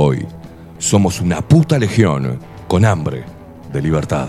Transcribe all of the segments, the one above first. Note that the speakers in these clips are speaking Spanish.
Hoy somos una puta legión con hambre de libertad.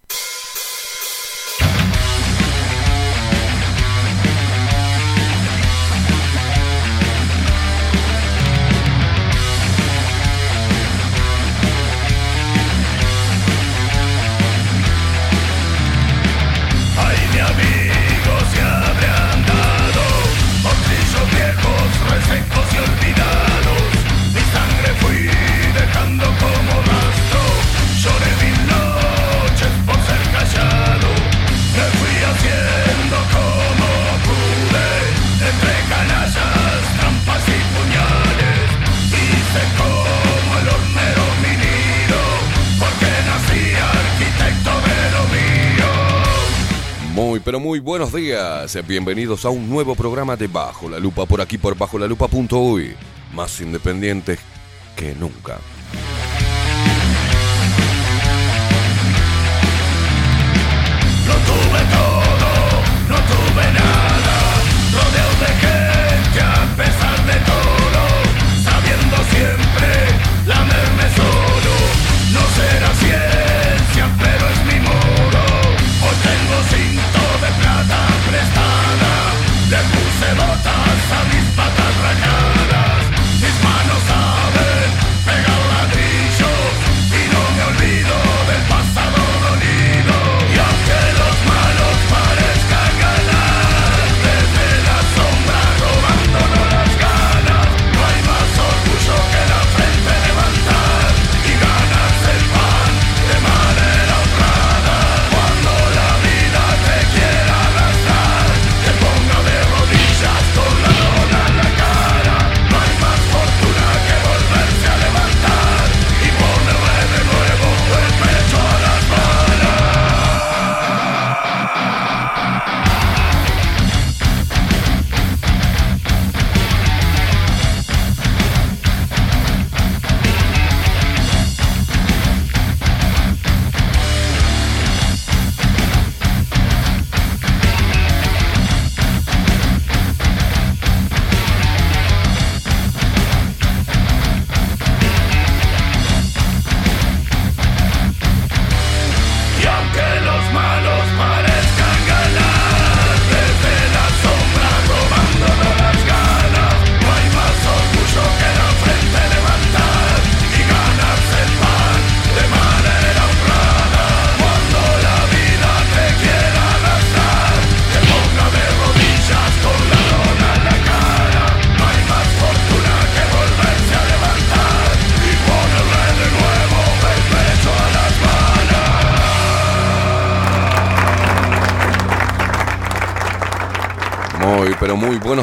Pero muy buenos días. Bienvenidos a un nuevo programa de Bajo la Lupa por aquí por bajo la lupa.uy. Más independientes que nunca.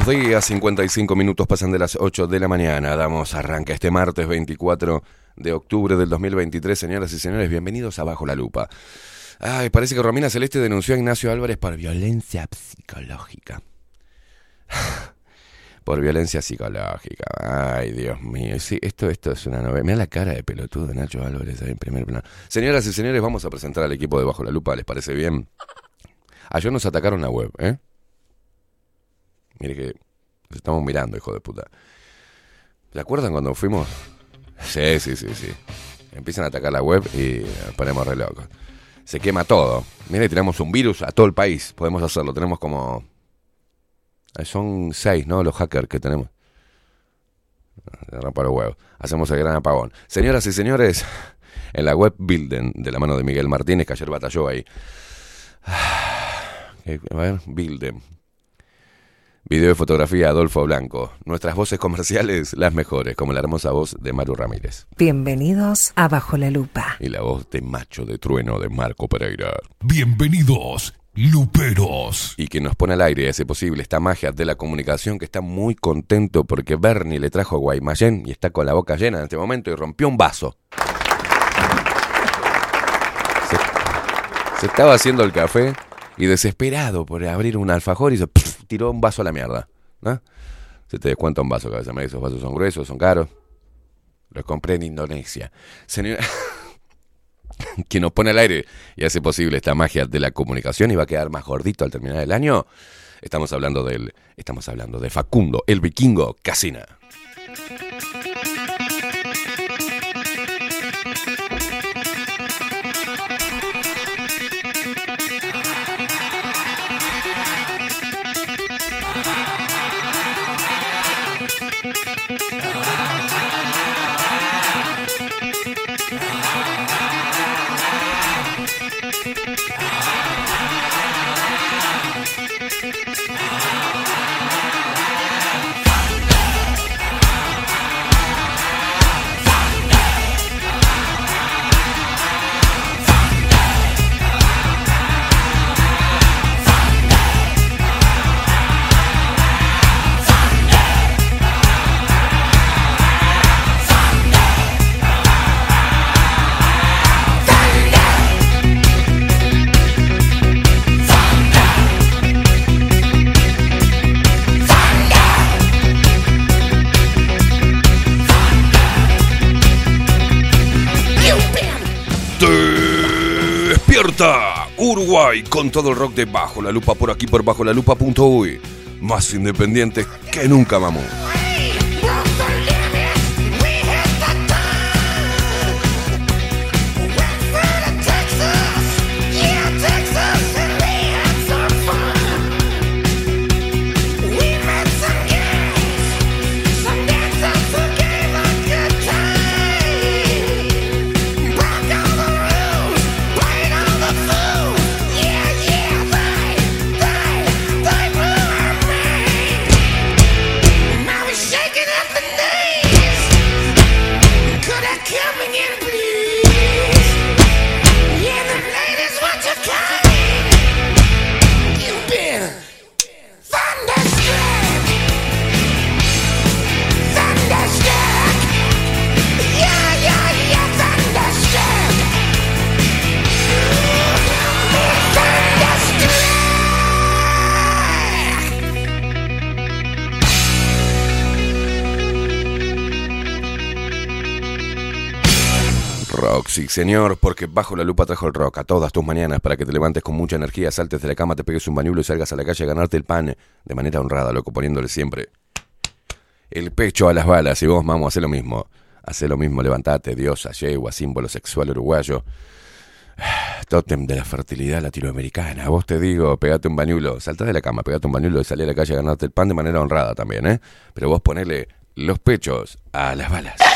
Días. 55 minutos pasan de las 8 de la mañana. Damos arranque este martes 24 de octubre del 2023. Señoras y señores, bienvenidos a Bajo la Lupa. Ay, parece que Romina Celeste denunció a Ignacio Álvarez por violencia psicológica. por violencia psicológica. Ay, Dios mío. Sí, esto, esto es una novela. Mira la cara de pelotudo de Nacho Álvarez ahí en primer plano. Señoras y señores, vamos a presentar al equipo de Bajo la Lupa. ¿Les parece bien? Ayer nos atacaron la web, ¿eh? Mire que estamos mirando, hijo de puta. ¿Se acuerdan cuando fuimos? Sí, sí, sí, sí. Empiezan a atacar la web y ponemos re locos. Se quema todo. Mire, tiramos un virus a todo el país. Podemos hacerlo. Tenemos como... Son seis, ¿no? Los hackers que tenemos. Le rompo los huevos. Hacemos el gran apagón. Señoras y señores, en la web Bilden, de la mano de Miguel Martínez, que ayer batalló ahí. Eh, A ver, Bilden. Video y fotografía Adolfo Blanco. Nuestras voces comerciales, las mejores, como la hermosa voz de Maru Ramírez. Bienvenidos a Bajo la Lupa. Y la voz de Macho de Trueno de Marco Pereira. Bienvenidos, Luperos. Y que nos pone al aire y hace posible esta magia de la comunicación que está muy contento porque Bernie le trajo Guaymallén y está con la boca llena en este momento y rompió un vaso. Se, se estaba haciendo el café y desesperado por abrir un alfajor hizo, pf, tiró un vaso a la mierda. ¿no? Se te descuenta un vaso, cabeza. Esos vasos son gruesos, son caros. Los compré en Indonesia. Señora, que nos pone al aire y hace posible esta magia de la comunicación y va a quedar más gordito al terminar el año. Estamos hablando del, estamos hablando de Facundo, el vikingo Casina. Uruguay con todo el rock de Bajo la Lupa por aquí por bajo la lupa.uy. Más independientes que nunca, mamón. Sí señor, porque bajo la lupa trajo el rock a todas tus mañanas para que te levantes con mucha energía, saltes de la cama, te pegues un bañuelo y salgas a la calle a ganarte el pan de manera honrada, loco, poniéndole siempre el pecho a las balas y vos, vamos, hacer lo mismo. Hace lo mismo, levantate, diosa, yegua, símbolo sexual uruguayo. Tótem de la fertilidad latinoamericana. Vos te digo, pegate un bañulo, saltás de la cama, pegate un bañulo y salí a la calle a ganarte el pan de manera honrada también, ¿eh? Pero vos ponele los pechos a las balas.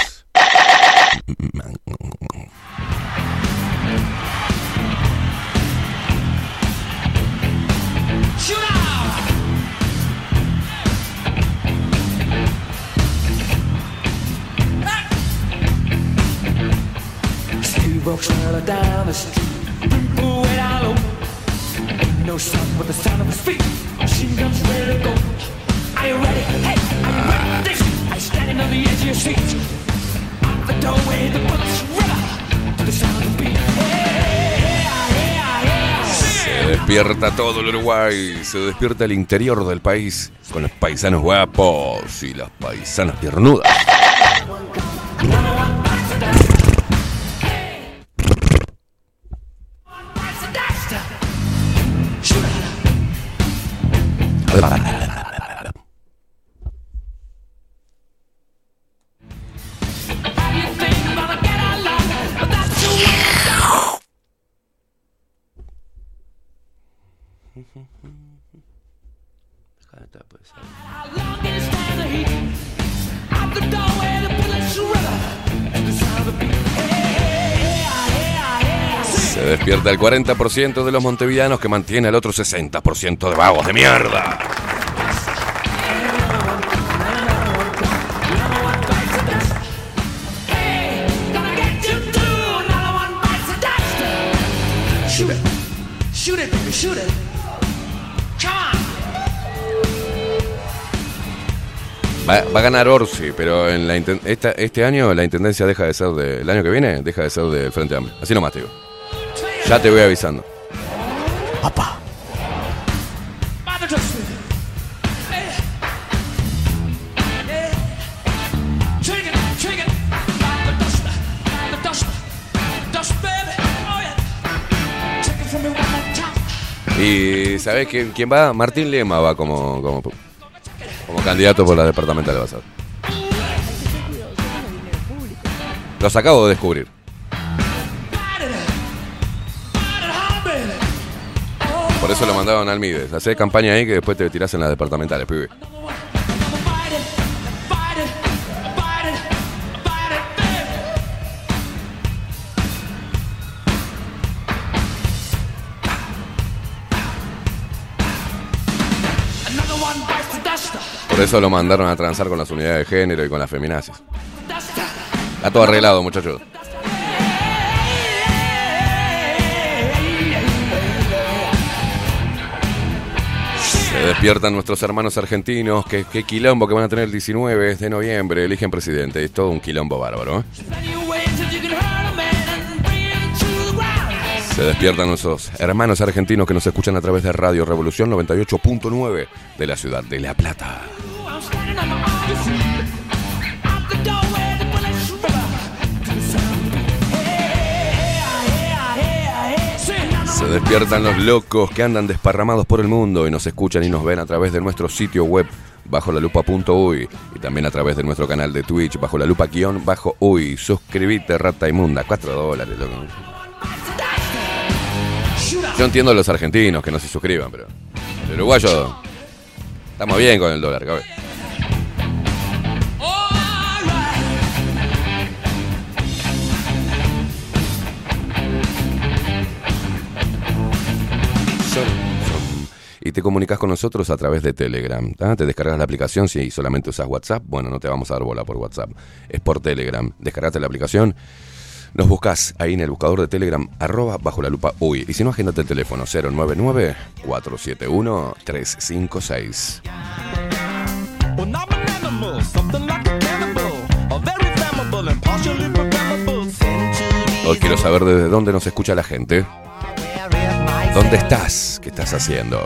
Walks right down the street, people down low. Ain't no sound but the sound of his feet. Machine guns ready to go. Are you ready? Hey, are you ready? This I standing on the edge of your seat. Se despierta todo el Uruguay, se despierta el interior del país con los paisanos guapos y las paisanas piernudas. Se despierta el 40% de los montevideanos que mantiene al otro 60% de vagos de mierda. Va, va a ganar Orsi, pero en la esta- este año la intendencia deja de ser de. El año que viene deja de ser del Frente Amplio. Así nomás te digo. Ya te voy avisando. Time. Y ¿sabés quién, quién va? Martín Lema va como, como, como candidato por la departamental a ser. Los acabo de descubrir. Por eso lo mandaron al Mides. Hacé campaña ahí que después te tirás en las departamentales, pibe. Eso lo mandaron a transar con las unidades de género y con las feminazis. Está todo arreglado, muchachos. Se despiertan nuestros hermanos argentinos. Qué, qué quilombo que van a tener el 19 de noviembre. Eligen presidente. Es todo un quilombo bárbaro. ¿eh? Se despiertan nuestros hermanos argentinos que nos escuchan a través de Radio Revolución 98.9 de la ciudad de La Plata. Se despiertan los locos que andan desparramados por el mundo y nos escuchan y nos ven a través de nuestro sitio web bajo la lupa.uy y también a través de nuestro canal de Twitch bajo la lupa guion bajo uy. Suscribite, rata inmunda, 4 dólares, loco. Yo entiendo a los argentinos que no se suscriban, pero el uruguayo estamos bien con el dólar, cabrón. Y te comunicas con nosotros a través de Telegram. ¿tá? Te descargas la aplicación si solamente usas WhatsApp. Bueno, no te vamos a dar bola por WhatsApp. Es por Telegram. Descargate la aplicación. Nos buscas ahí en el buscador de Telegram, arroba bajo la lupa uy. Y si no, agéndate el teléfono 099-471-356. Well, I'm an animal, something like a cannibal. A very flammable and partially programmable. Hoy quiero saber desde dónde nos escucha la gente. ¿Dónde estás? ¿Qué estás haciendo?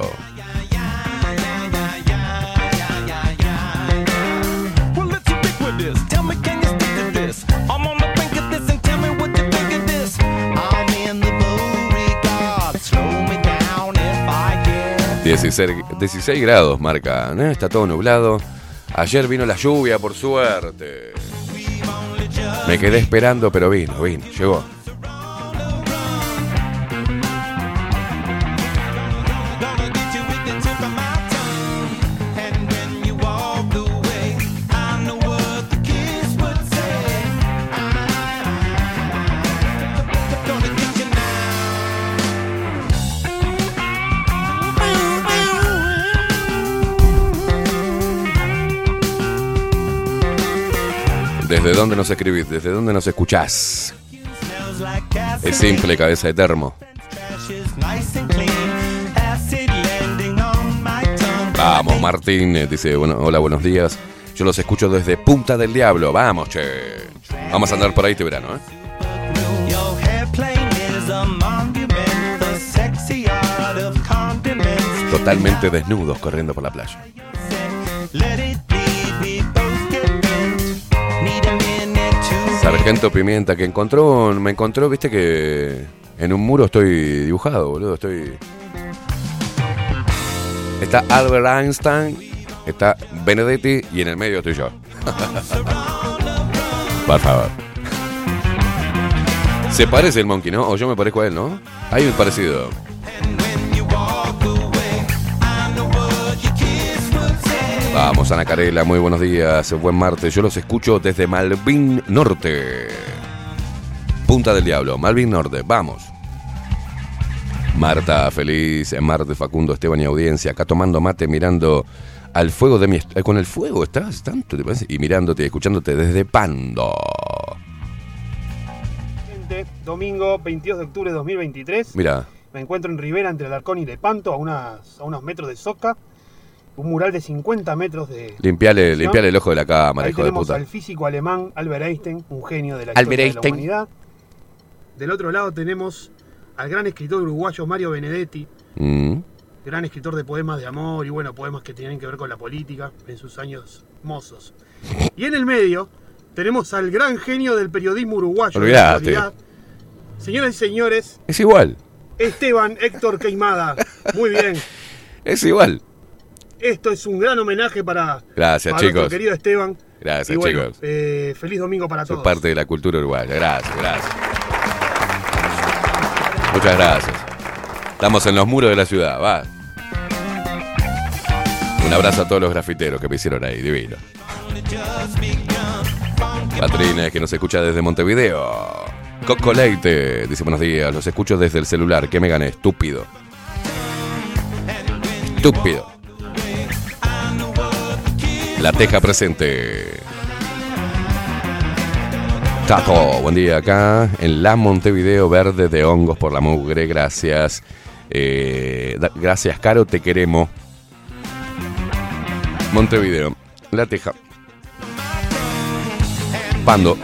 Well, let's ubiquitous. Tell me, can you stick to this? I'm on the brink of this and tell me what you think of this. I'm in the Beauregard. Slow me down if I can. 16, 16 grados marca, ¿no? está todo nublado. Ayer vino la lluvia, por suerte. Me quedé esperando, pero vino, vino, llegó. ¿Desde dónde nos escribís? ¿Desde dónde nos escuchás? Es simple, cabeza de termo. Vamos, Martín, eh, dice, bueno, hola, buenos días. Yo los escucho desde Punta del Diablo. Vamos, che. Vamos a andar por ahí este verano, ¿eh? Totalmente desnudos corriendo por la playa. Sargento Pimienta, que encontró, me encontró, viste que en un muro estoy dibujado, boludo, estoy... Está Albert Einstein, está Benedetti y en el medio estoy yo. Por favor. Se parece el monkey, ¿no? O yo me parezco a él, ¿no? Hay un parecido. Vamos, Ana Carela, muy buenos días, buen martes. Yo los escucho desde Malvin Norte. Punta del Diablo, Malvin Norte, vamos. Marta, feliz martes, Facundo, Esteban y audiencia, acá tomando mate, mirando al fuego de mi... eh, Con el fuego estás tanto, ¿te parece? Y mirándote y escuchándote desde Pando. Gente, Domingo 22 de octubre de 2023. Mira, Me encuentro en Rivera entre Alarcón y Lepanto, a, unas, a unos metros de Soca. Un mural de 50 metros de. limpiale, limpiale el ojo de la cámara, Ahí hijo de puta. al físico alemán Albert Einstein, un genio de la Albert historia Einstein. de la humanidad. Del otro lado tenemos al gran escritor uruguayo Mario Benedetti, Mm, gran escritor de poemas de amor y bueno, poemas que tienen que ver con la política en sus años mozos. Y en el medio tenemos al gran genio del periodismo uruguayo. de la Olvidate. Señoras y señores, Es igual, Esteban Héctor Queimada. Muy bien. es igual. Esto es un gran homenaje para, Gracias, para chicos. nuestro querido Esteban. Gracias, Y bueno, chicos. eh, feliz domingo para todos. parte de la cultura uruguaya. Gracias, gracias. Muchas gracias. Estamos en los muros de la ciudad, va. Un abrazo a todos los grafiteros que me hicieron ahí, divino. Patrines, que nos escucha desde Montevideo. Coco Leite, dice buenos días, los escucho desde el celular. ¿Qué me gané? Estúpido. Estúpido. La Teja presente. Tato, buen día acá en la Montevideo verde de hongos por la mugre. Gracias. Eh, gracias, Caro, te queremos. Montevideo, La Teja. Pando,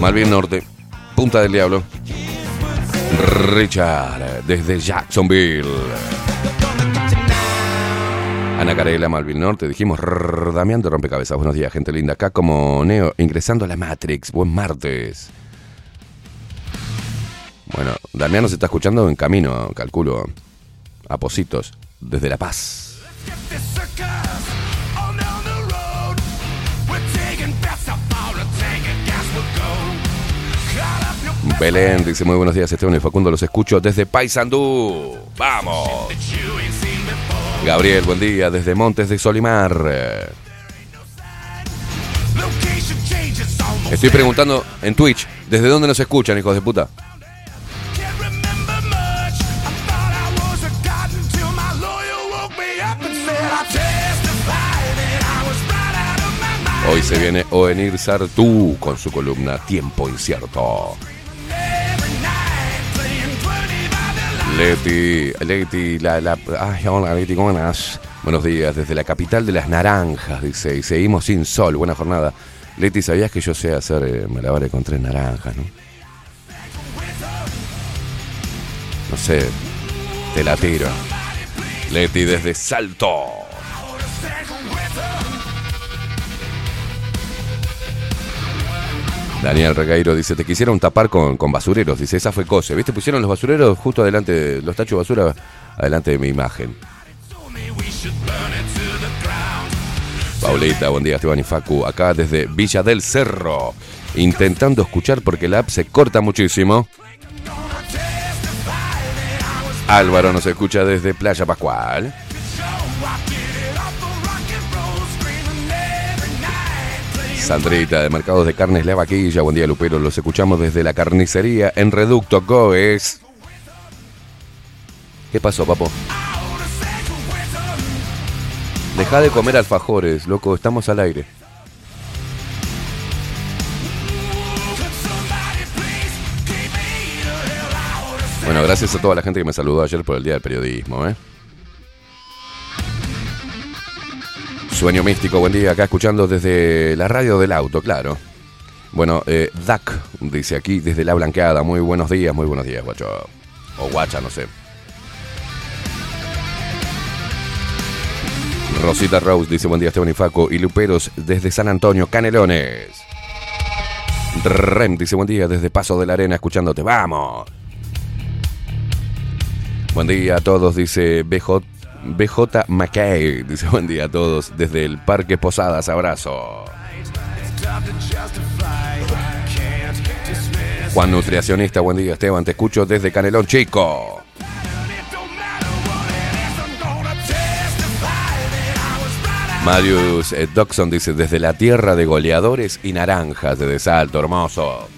Malvin Norte, Punta del Diablo. Richard, desde Jacksonville. Ana Carela, Malvin Norte, dijimos Damián de Rompecabezas. Buenos días, gente linda. Acá como Neo, ingresando a la Matrix. Buen martes. Bueno, Damián nos está escuchando en camino, calculo, a Positos, desde La Paz. Belén dice muy buenos días Esteban y Facundo, los escucho desde Paysandú. ¡Vamos! Gabriel, buen día desde Montes de Solimar. Estoy preguntando en Twitch, ¿desde dónde nos escuchan, hijos de puta? Hoy se viene Oenir Sartú con su columna Tiempo Incierto. Leti, Leti, la, la, ay, hola Leti, ¿cómo andás? Buenos días, desde la capital de las naranjas, dice, y seguimos sin sol, buena jornada. Leti, ¿sabías que yo sé hacer eh, malabares con tres naranjas, no? No sé, te la tiro. Leti desde Salto. Daniel Regueiro dice, te quisieron tapar con, con basureros. Dice, esa fue cosa. ¿Viste? Pusieron los basureros justo adelante, los tachos de basura adelante de mi imagen. Paulita, buen día, Esteban y Facu. Acá desde Villa del Cerro. Intentando escuchar porque la app se corta muchísimo. Álvaro nos escucha desde Playa Pascual. Sandrita de Mercados de Carnes La Vaquilla, buen día Lupero, los escuchamos desde la carnicería en Reducto Goes. ¿Qué pasó, papo? Deja de comer alfajores, loco, estamos al aire. Bueno, gracias a toda la gente que me saludó ayer por el Día del Periodismo, ¿eh? Sueño místico, buen día, acá escuchando desde la radio del auto, claro. Bueno, eh, Duck dice aquí desde la blanqueada, muy buenos días, muy buenos días, guacho. O guacha, no sé. Rosita Rose dice buen día Esteban y Faco y Luperos desde San Antonio, Canelones. Rem dice buen día desde Paso de la Arena escuchándote, vamos. Buen día a todos, dice BJ, BJ McKay. Dice buen día a todos desde el Parque Posadas, abrazo. Juan Nutricionista, buen día Esteban, te escucho desde Canelón Chico. Marius eh, Doxon dice desde la tierra de goleadores y naranjas de Salto, hermoso.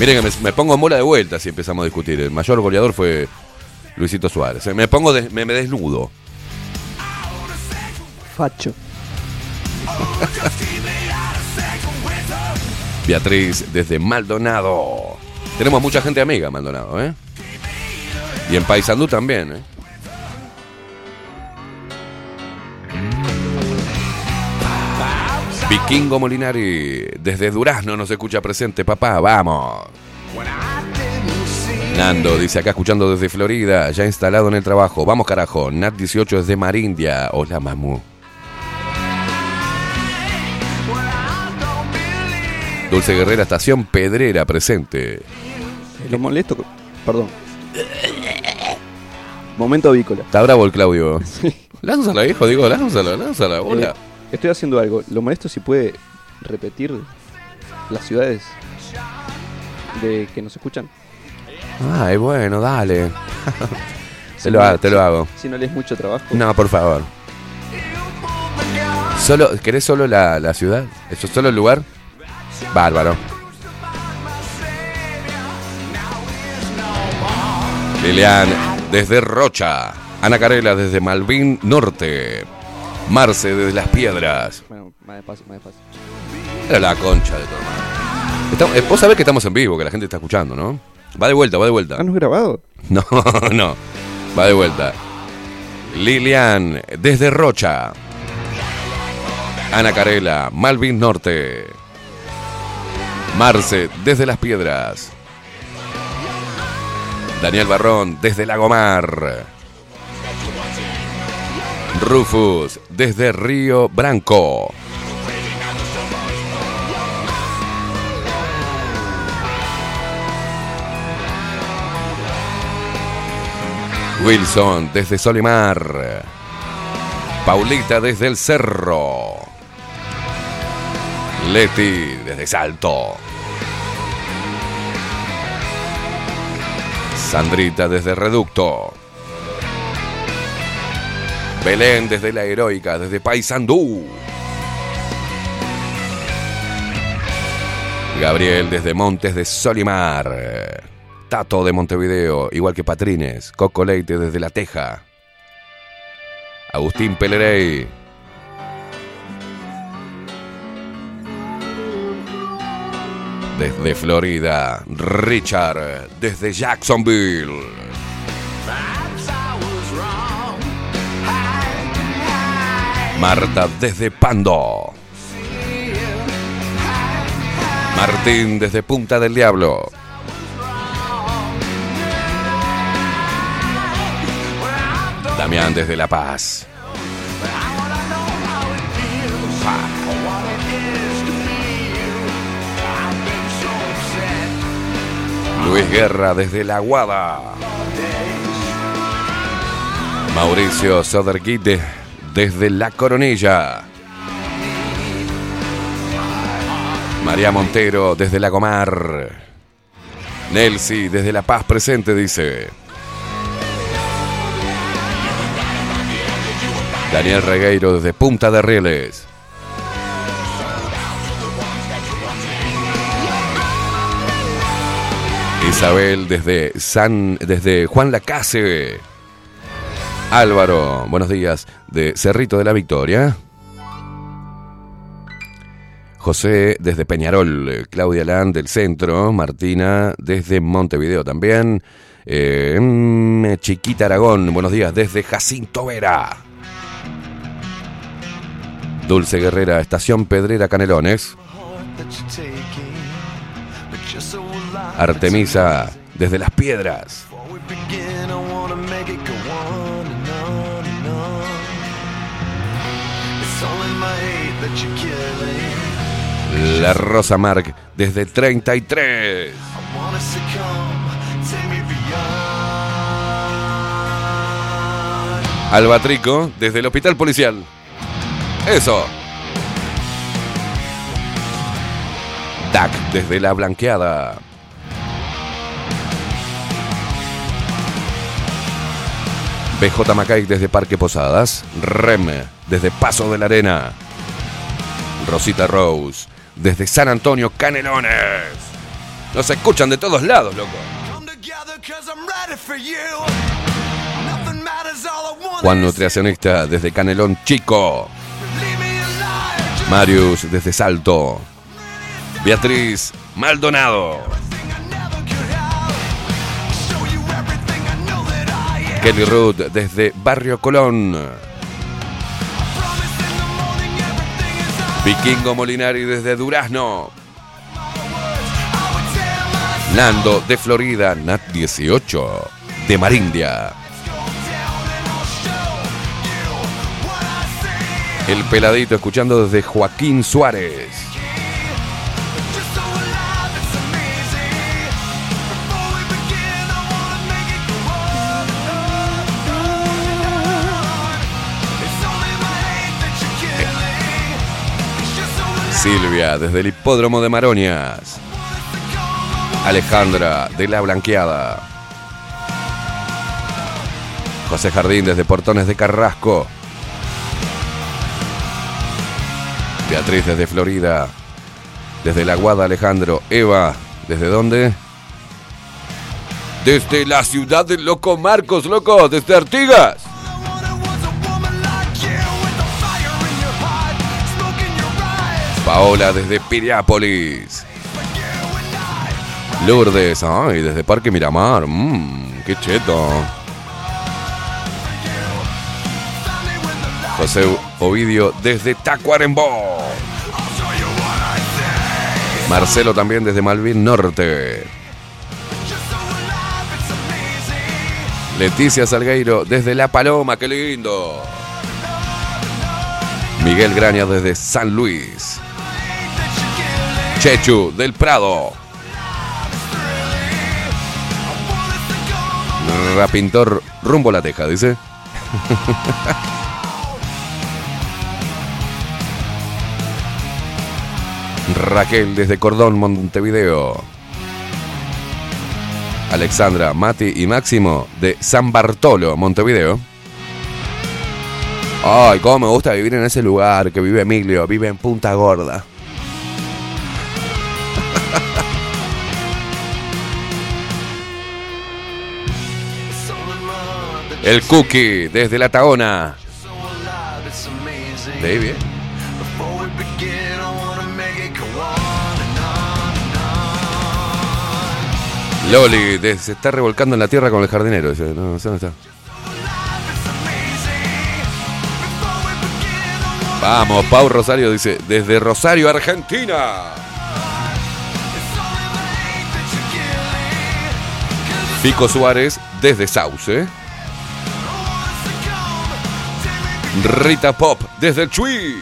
Miren que me, me pongo en bola de vuelta si empezamos a discutir. El mayor goleador fue Luisito Suárez. Me pongo, de- me, me desnudo. Facho. Beatriz desde Maldonado. Tenemos mucha gente amiga en Maldonado, ¿eh? Y en Paysandú también, ¿eh? Vikingo Molinari desde Durazno nos escucha presente, papá, vamos. Nando dice acá escuchando desde Florida, ya instalado en el trabajo. Vamos carajo, Nat 18 desde Marindia. Hola mamu. Dulce Guerrera, estación Pedrera presente. Lo molesto. Perdón. Momento avícola. Está bravo el Claudio. Lánzala, hijo, digo, lánzala, lánzala, hola. Eh, estoy haciendo algo. Lo molesto si puede repetir las ciudades de que nos escuchan. Ay, bueno, dale. te, lo hago, te lo hago. Si no les mucho trabajo. No, por favor. Solo, ¿Querés solo la, la ciudad? ¿Eso solo el lugar? Bárbaro. Lilian desde Rocha. Ana Carela desde Malvin Norte. Marce desde Las Piedras. Bueno, más despacio, más despacio. Era la concha de tu hermano. Estamos- eh, vos sabés que estamos en vivo, que la gente está escuchando, ¿no? Va de vuelta, va de vuelta. Ah, no es grabado. No, no. Va de vuelta. Lilian, desde Rocha. Ana Carela, Malvin Norte. Marce, desde Las Piedras. Daniel Barrón, desde Lagomar. Rufus, desde Río Branco. Wilson desde Solimar. Paulita desde el Cerro. Leti desde Salto. Sandrita desde Reducto. Belén desde la Heroica, desde Paysandú. Gabriel desde Montes de Solimar. Tato de Montevideo, igual que Patrines. Coco Leite desde La Teja. Agustín Pelerey. Desde Florida, Richard, desde Jacksonville. Marta desde Pando. Martín desde Punta del Diablo. Desde La Paz. Luis Guerra desde La Guada. Mauricio Soderguide desde La Coronilla. María Montero desde La Gomar. Nelsi desde La Paz presente dice. Daniel Regueiro desde Punta de Rieles. Isabel desde San desde Juan Lacase. Álvaro, buenos días, de Cerrito de la Victoria. José desde Peñarol, Claudia Land del centro, Martina desde Montevideo también. Eh, mm, Chiquita Aragón, buenos días desde Jacinto Vera. Dulce Guerrera, Estación Pedrera Canelones. Artemisa desde Las Piedras. La Rosa Mark desde 33. Albatrico desde el Hospital Policial. Eso. DAC desde La Blanqueada. BJ Macay desde Parque Posadas. Rem desde Paso de la Arena. Rosita Rose desde San Antonio Canelones. Nos escuchan de todos lados, loco. Juan Nutricionista desde Canelón Chico. Marius desde Salto. Beatriz Maldonado. Kelly Ruth desde Barrio Colón. Vikingo Molinari desde Durazno. Nando de Florida, Nat 18 de Marindia. El peladito escuchando desde Joaquín Suárez. Silvia desde el hipódromo de Maronias. Alejandra de la Blanqueada. José Jardín desde Portones de Carrasco. Beatriz desde Florida. Desde la Guada Alejandro. Eva, ¿desde dónde? Desde la ciudad de Loco Marcos, loco, desde Artigas. Paola desde Piriápolis. Lourdes, ay, desde Parque Miramar. Mmm, qué cheto. José Ovidio desde Tacuarembó. Marcelo también desde Malvin Norte. Leticia Salgueiro desde La Paloma, qué lindo. Miguel Graña desde San Luis. Chechu del Prado. Tierra Pintor rumbo la teja, dice. Raquel desde Cordón, Montevideo. Alexandra, Mati y Máximo de San Bartolo, Montevideo. Ay, cómo me gusta vivir en ese lugar que vive Emilio, vive en Punta Gorda. El Cookie desde la Taona. Baby. Loli se está revolcando en la tierra con el jardinero. Vamos, Pau Rosario dice, desde Rosario, Argentina. Pico Suárez desde Sauce. Rita Pop desde el Chuy.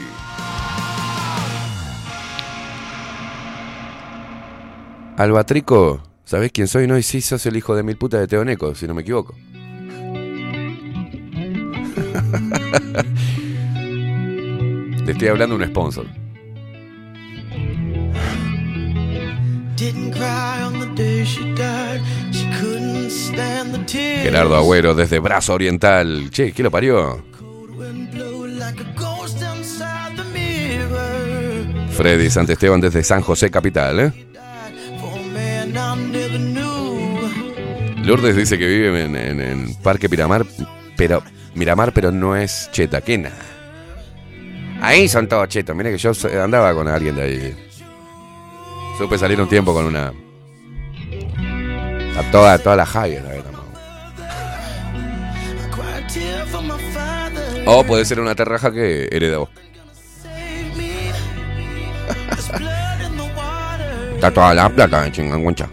Albatrico, ¿sabés quién soy? No, y sí, sos el hijo de mil puta de Teoneco, si no me equivoco. Le estoy hablando a un sponsor. Gerardo Agüero desde Brazo Oriental. Che, ¿qué lo parió? Freddy Santesteban desde San José Capital. ¿eh? Lourdes dice que vive en, Parque Miramar, pero Miramar, pero no es cheta. ¿Qué nada? Ahí son todos chetos. Mira que yo andaba con alguien de ahí. Supe salir un tiempo con una. A toda, toda la father. O puede ser una terraja que the water. Está toda la plata en chinganguancha.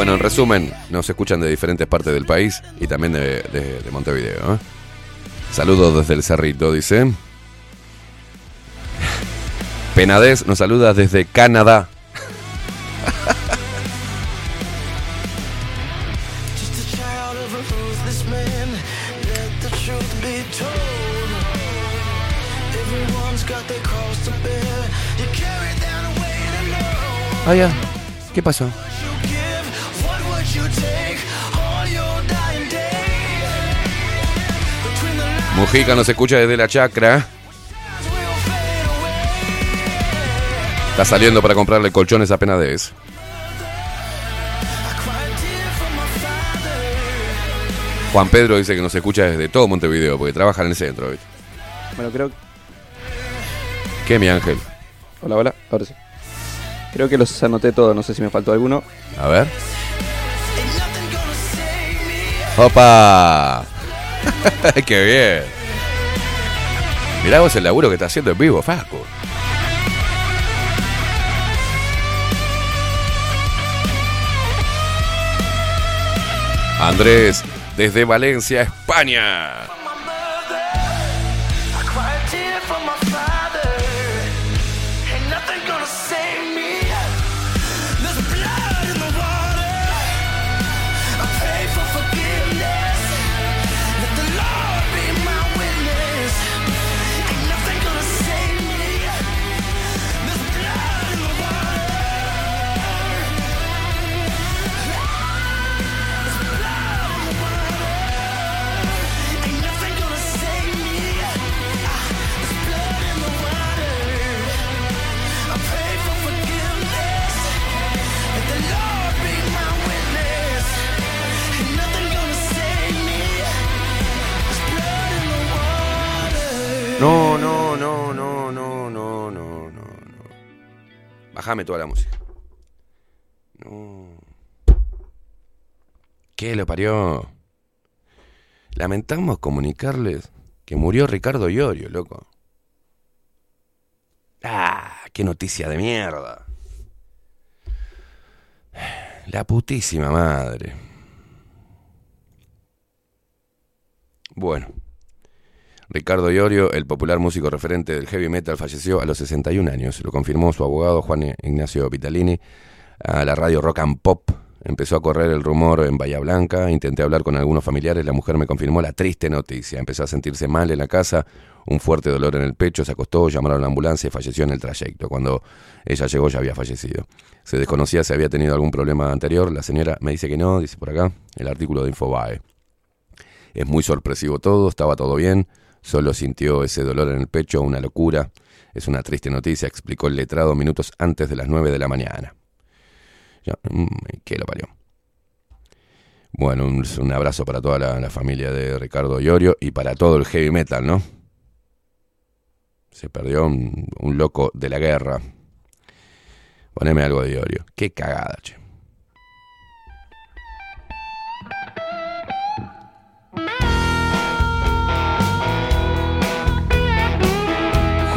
Bueno, en resumen, nos escuchan de diferentes partes del país y también de, de- de Montevideo. ¿eh? Saludos desde el Cerrito, dice. Penades nos saluda desde Canadá. Just a child of Mujica nos escucha desde la chacra. Está saliendo para comprarle colchones a Penades. I cried a tear for my father. Juan Pedro dice que nos escucha desde todo Montevideo porque trabaja en el centro. ¿viste? Bueno, creo. ¿Qué, mi ángel? Hola, hola. Ahora sí. Creo que los anoté todos. No sé si me faltó alguno. A ver. ¡Opa! ¡Qué bien! Mirá vos el laburo que está haciendo en vivo, Fasco. Andrés, desde Valencia, España. Toda la música. ¿Qué lo parió? Lamentamos comunicarles que murió Ricardo Iorio, loco. Ah, qué noticia de mierda. La putísima madre. Bueno. Ricardo Iorio, el popular músico referente del heavy metal, falleció a los 61 años. Lo confirmó su abogado Juan Ignacio Vitalini a la radio Rock and Pop. Empezó a correr el rumor en Bahía Blanca, intenté hablar con algunos familiares, la mujer me confirmó la triste noticia. Empezó a sentirse mal en la casa, un fuerte dolor en el pecho, se acostó, llamaron a la ambulancia y falleció en el trayecto. Cuando ella llegó ya había fallecido. Se desconocía si había tenido algún problema anterior. La señora me dice que no, dice por acá, el artículo de Infobae. Es muy sorpresivo todo, estaba todo bien, solo sintió ese dolor en el pecho, una locura. Es una triste noticia, explicó el letrado minutos antes de las 9 de la mañana. Ya, mm, que lo parió. Bueno, un, abrazo para toda la, la familia de Ricardo Iorio y para todo el heavy metal, ¿no? Se perdió un, un loco de la guerra. Poneme algo de Iorio. Qué cagada, che.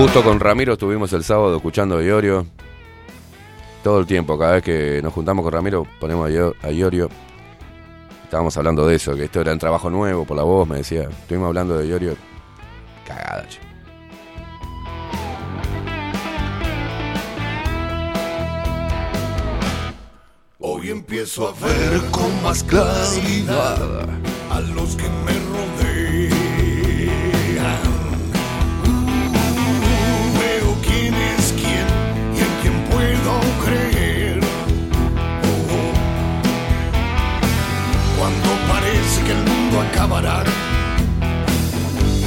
Justo con Ramiro estuvimos el sábado escuchando a Iorio. Todo el tiempo, cada vez que nos juntamos con Ramiro, ponemos a Io- a Iorio. Estábamos hablando de eso, que esto era un trabajo nuevo por la voz, me decía. Estuvimos hablando de Iorio. Cagada, che. Hoy empiezo a ver con más claridad a los que me rodean.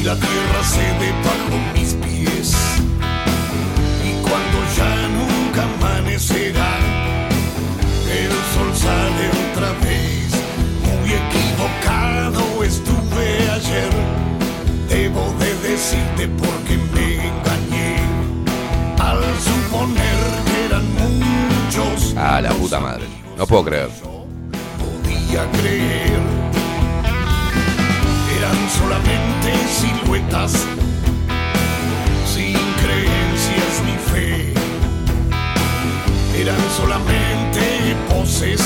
Y la tierra cede bajo mis pies. Y cuando ya nunca amanecerá el sol sale otra vez. Muy equivocado estuve ayer. Debo de decirte porque me engañé. Al suponer que eran muchos. Ah, la puta madre. No puedo creer. Podía creer. Sin creencias ni fe eran solamente poses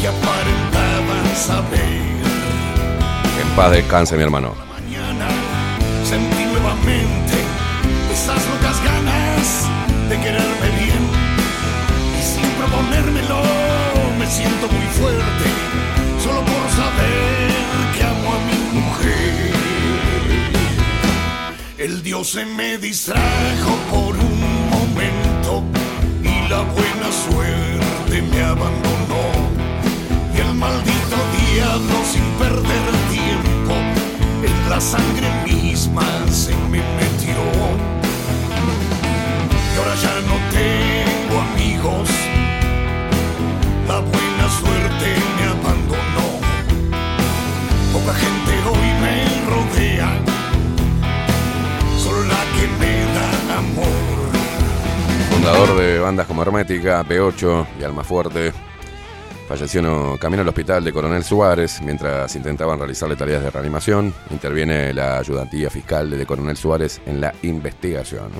que aparentaban saber. En paz descanse mi hermano. Mañana sentí nuevamente esas locas ganas de quererme bien y sin proponérmelo me siento muy fuerte El dios se me distrajo por un momento y la buena suerte me abandonó. Y el maldito diablo sin perder tiempo en la sangre misma se me metió. Y ahora ya no tengo amigos, la buena suerte me abandonó. Poca gente hoy me rodea, Fundador de bandas como Hermética, P8 y Almafuerte. Falleció en camino al hospital de Coronel Suárez mientras intentaban realizarle tareas de reanimación. Interviene la ayudantía fiscal de Coronel Suárez en la investigación.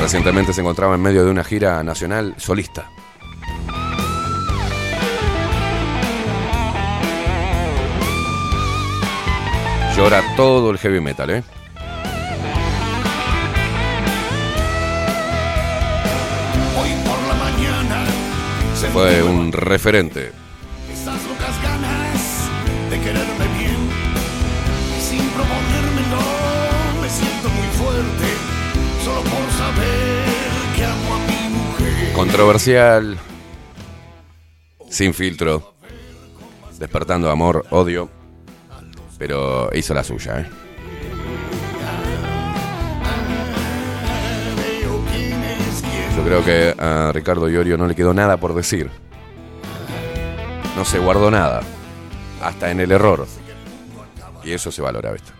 Recientemente se encontraba en medio de una gira nacional solista. Llora todo el heavy metal, ¿eh? Hoy por la mañana se Fue un referente. Esas locas ganas de quererme bien y sin proponérmelo me siento muy fuerte solo por saber que amo a mi mujer. Controversial, sin filtro, despertando amor, odio, pero hizo la suya, ¿eh? Yo creo que a Ricardo Iorio no le quedó nada por decir. No se guardó nada, hasta en el error. Y eso se valora, ¿viste?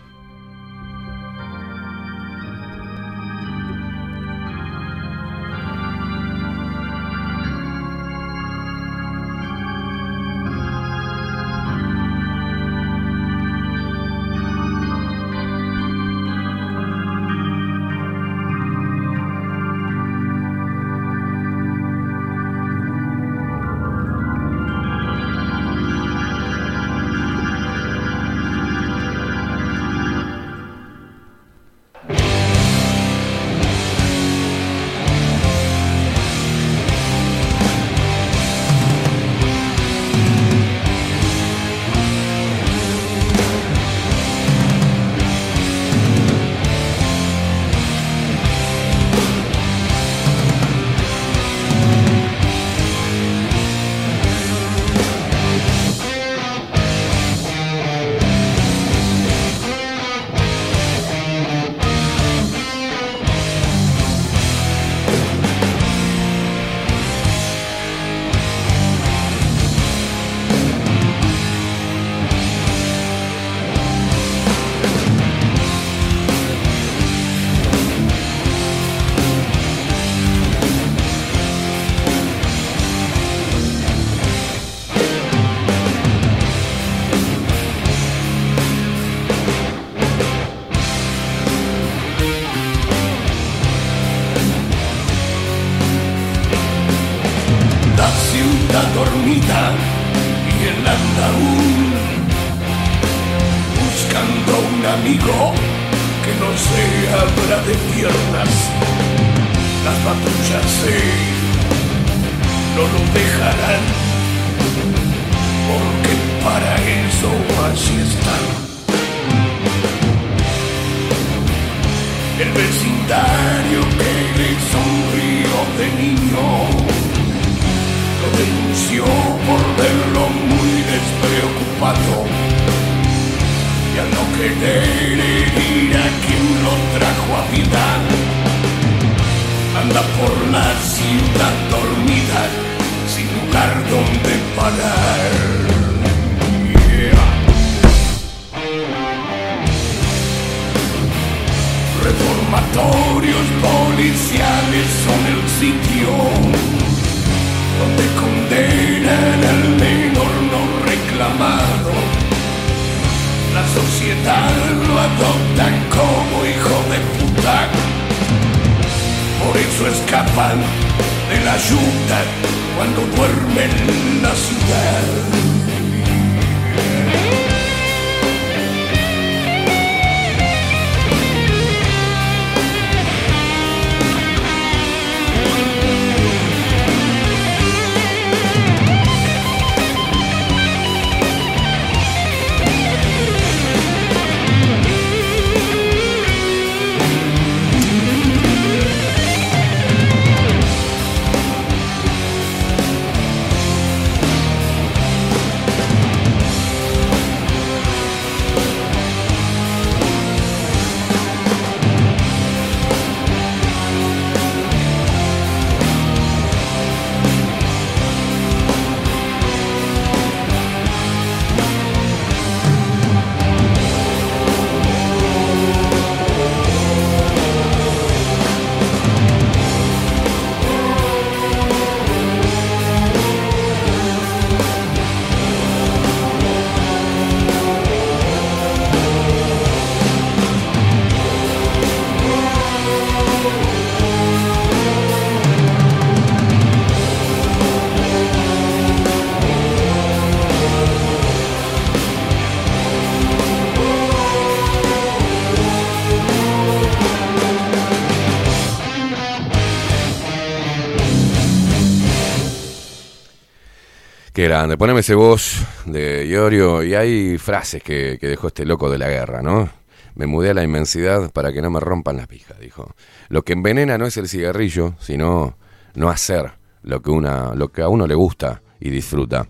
Qué grande. Poneme ese voz de Iorio. Y hay frases que, que dejó este loco de la guerra, ¿no? Me mudé a la inmensidad para que no me rompan las pijas, dijo. Lo que envenena no es el cigarrillo, sino no hacer lo que, una, lo que a uno le gusta y disfruta.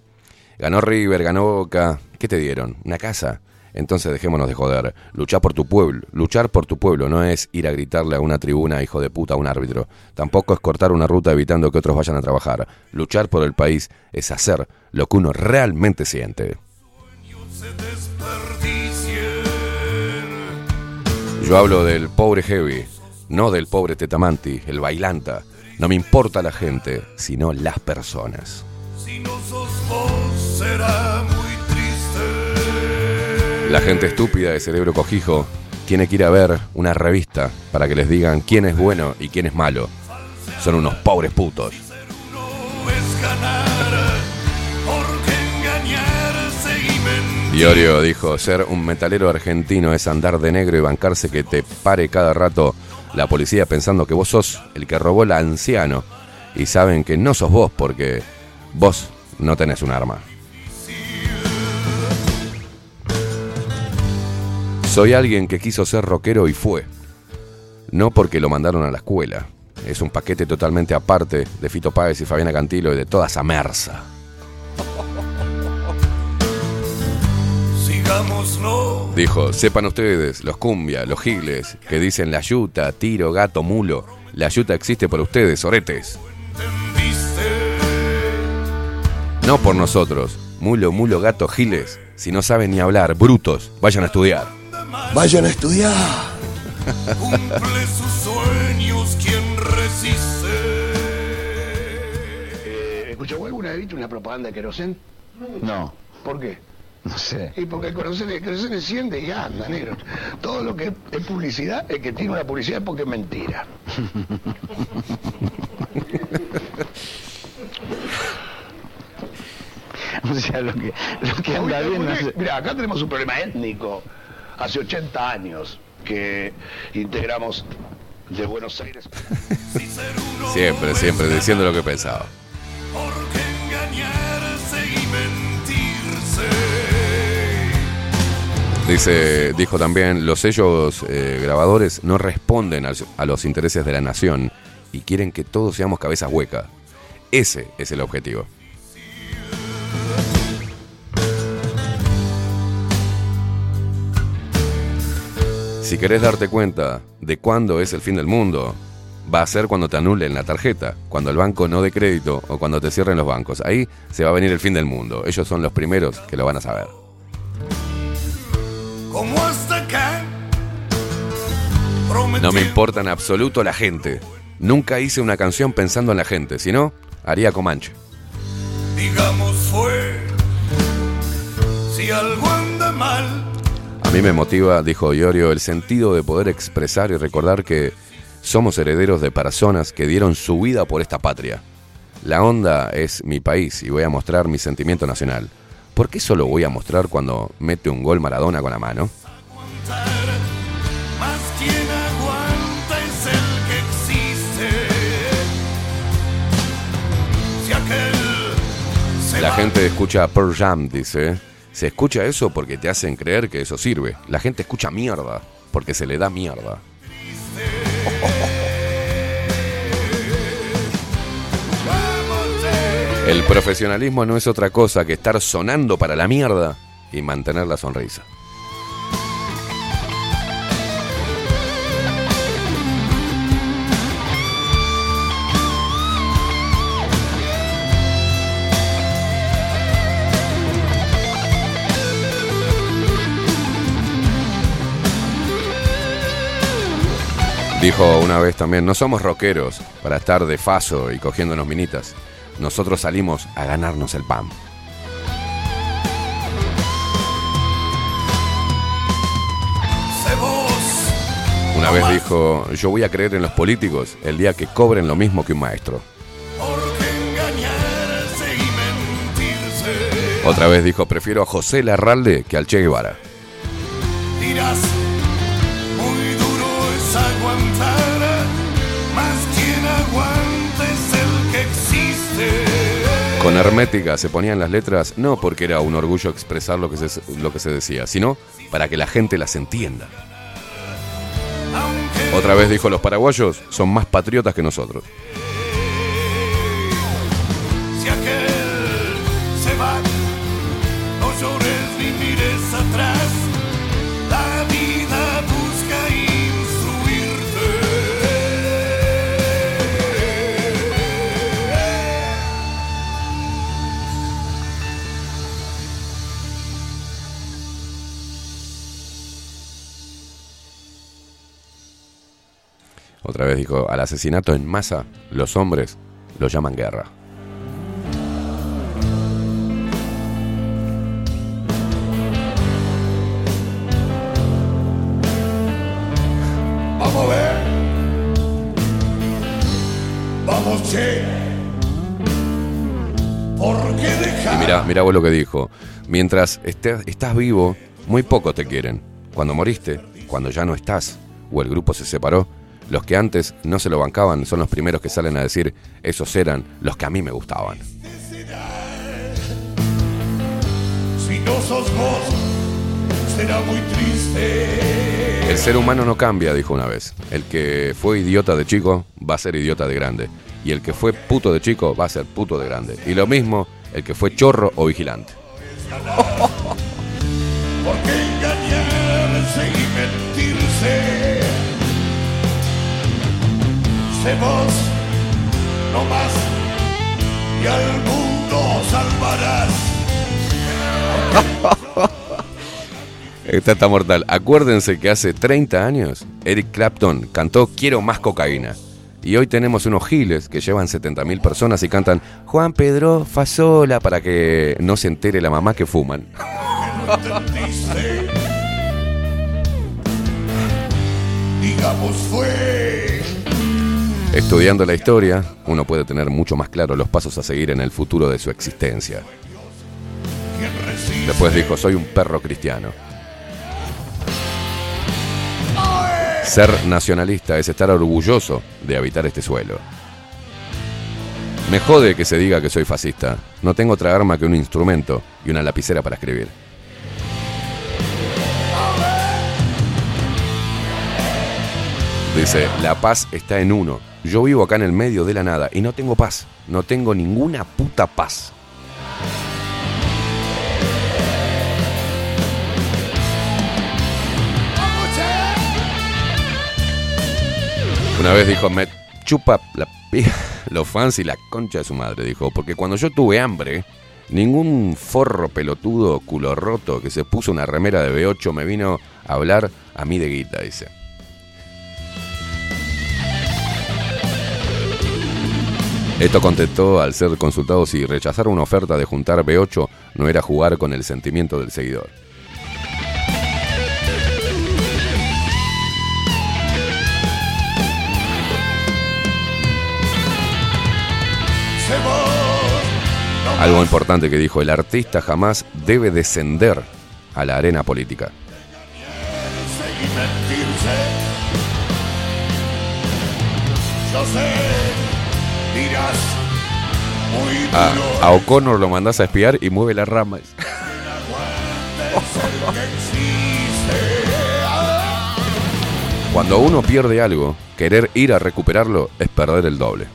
Ganó River, ganó Boca. ¿Qué te dieron? ¿Una casa? Entonces dejémonos de joder. Luchar por tu pueblo. Luchar por tu pueblo no es ir a gritarle a una tribuna, hijo de puta, a un árbitro. Tampoco es cortar una ruta evitando que otros vayan a trabajar. Luchar por el país es hacer lo que uno realmente siente. Yo hablo del pobre Heavy, no del pobre Tetamanti, el bailanta. No me importa la gente, sino las personas. Si. La gente estúpida de cerebro cojijo tiene que ir a ver una revista para que les digan quién es bueno y quién es malo. Son unos pobres putos. Diorio dijo, ser un metalero argentino es andar de negro y bancarse que te pare cada rato la policía pensando que vos sos el que robó la anciano y saben que no sos vos porque vos no tenés un arma. Soy alguien que quiso ser rockero y fue. No porque lo mandaron a la escuela. Es un paquete totalmente aparte de Fito Páez y Fabiana Cantilo y de toda esa merza. Sigámoslo. Dijo, sepan ustedes, los cumbia, los giles, que dicen la yuta, tiro, gato, mulo. La yuta existe por ustedes, oretes. No por nosotros. Mulo, mulo, gato, giles. Si no saben ni hablar, brutos, vayan a estudiar. Vayan a estudiar. Cumple sus sueños quien resiste. Eh, ¿Escuchó alguna vez una propaganda de querosén? No, ¿Por qué? no sé. Y porque el querosén, el enciende y anda, negro. Todo lo que es publicidad, el que tiene una publicidad es porque es mentira. O sea, lo que, lo que anda bien. bien. no sé. Mira, acá tenemos un problema étnico. Hace 80 años que integramos de Buenos Aires. Siempre, siempre diciendo lo que pensaba. Porque engañarse y mentirse. Dice, dijo también, los sellos eh, grabadores no responden a los intereses de la nación y quieren que todos seamos cabezas huecas. Ese es el objetivo. Si querés darte cuenta de cuándo es el fin del mundo, va a ser cuando te anulen la tarjeta, cuando el banco no dé crédito o cuando te cierren los bancos. Ahí se va a venir el fin del mundo. Ellos son los primeros que lo van a saber. No me importa en absoluto la gente. Nunca hice una canción pensando en la gente, si no, haría Comanche. Digamos fue. Si algo anda mal. A mí me motiva, dijo Iorio, el sentido de poder expresar y recordar que somos herederos de personas que dieron su vida por esta patria. La onda es mi país y voy a mostrar mi sentimiento nacional. ¿Por qué solo voy a mostrar cuando mete un gol Maradona con la mano? La gente escucha Pearl Jam, dice. Se escucha eso porque te hacen creer que eso sirve. La gente escucha mierda porque se le da mierda. El profesionalismo no es otra cosa que estar sonando para la mierda y mantener la sonrisa. Dijo una vez también, no somos rockeros para estar de faso y cogiéndonos minitas. Nosotros salimos a ganarnos el pan. Una vez dijo, yo voy a creer en los políticos el día que cobren lo mismo que un maestro. Otra vez dijo, prefiero a José Larralde que al Che Guevara. Dirás, muy duro es Con hermética se ponían las letras no porque era un orgullo expresar lo que se, lo que se decía, sino para que la gente las entienda. Otra vez dijo, los paraguayos son más patriotas que nosotros. Otra vez dijo, al asesinato en masa, los hombres lo llaman guerra. Vamos a ver. Vamos, che. ¿Por qué Y dejar? mira, mira vos lo que dijo. Mientras estés- estás vivo, muy pocos te quieren. Cuando moriste, cuando ya no estás, o el grupo se separó, los que antes no se lo bancaban son los primeros que salen a decir, esos eran los que a mí me gustaban. Si no sos vos, será muy triste. El ser humano no cambia, dijo una vez. El que fue idiota de chico va a ser idiota de grande. Y el que fue puto de chico va a ser puto de grande. Y lo mismo el que fue chorro o vigilante. Porque engañarse y mentirse. No más, y al mundo salvarás. Esta está mortal. Acuérdense que hace 30 años Eric Clapton cantó Quiero más cocaína. Y hoy tenemos unos giles que llevan 70.000 personas y cantan Juan Pedro Fasola para que no se entere la mamá que fuman. Digamos fue. Estudiando la historia, uno puede tener mucho más claro los pasos a seguir en el futuro de su existencia. Después dijo, soy un perro cristiano. Ser nacionalista es estar orgulloso de habitar este suelo. Me jode que se diga que soy fascista. No tengo otra arma que un instrumento y una lapicera para escribir. Dice, la paz está en uno. Yo vivo acá en el medio de la nada y no tengo paz. No tengo ninguna puta paz. Una vez dijo, me chupa los fans y la concha de su madre, dijo, porque cuando yo tuve hambre, ningún forro pelotudo culo roto que se puso una remera de B8 me vino a hablar a mí de guita, dice. Esto contestó al ser consultado si rechazar una oferta de juntar B8 no era jugar con el sentimiento del seguidor. Algo importante que dijo, el artista jamás debe descender a la arena política. Yo sé, A, a O'Connor lo mandás a espiar y mueve la rama. es el que existe. Cuando uno pierde algo, querer ir a recuperarlo es perder el doble.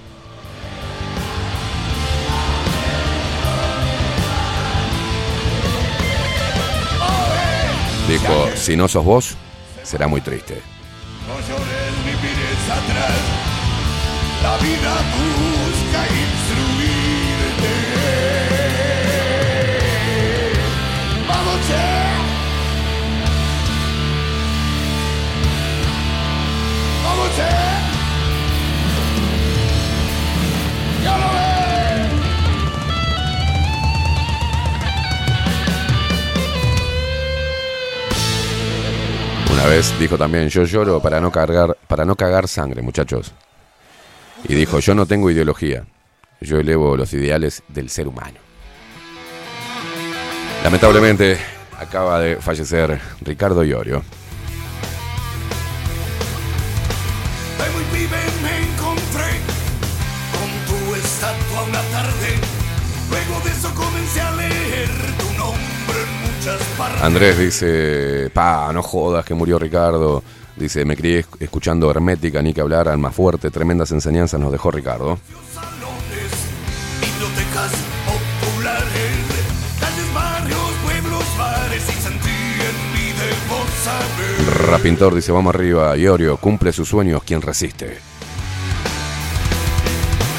Dijo, si no sos vos, será muy triste. No llores ni mires atrás. La vida Una vez dijo también, yo lloro para no cargar, para no cagar sangre, muchachos. Y dijo, yo no tengo ideología, yo elevo los ideales del ser humano. Lamentablemente, acaba de fallecer Ricardo Iorio. Andrés dice, pa, no jodas que murió Ricardo. Dice, me crié esc- escuchando Hermética, ni que hablar, Alma Fuerte, tremendas enseñanzas nos dejó Ricardo. Rapintor dice, vamos arriba, Iorio, cumple sus sueños, quien resiste.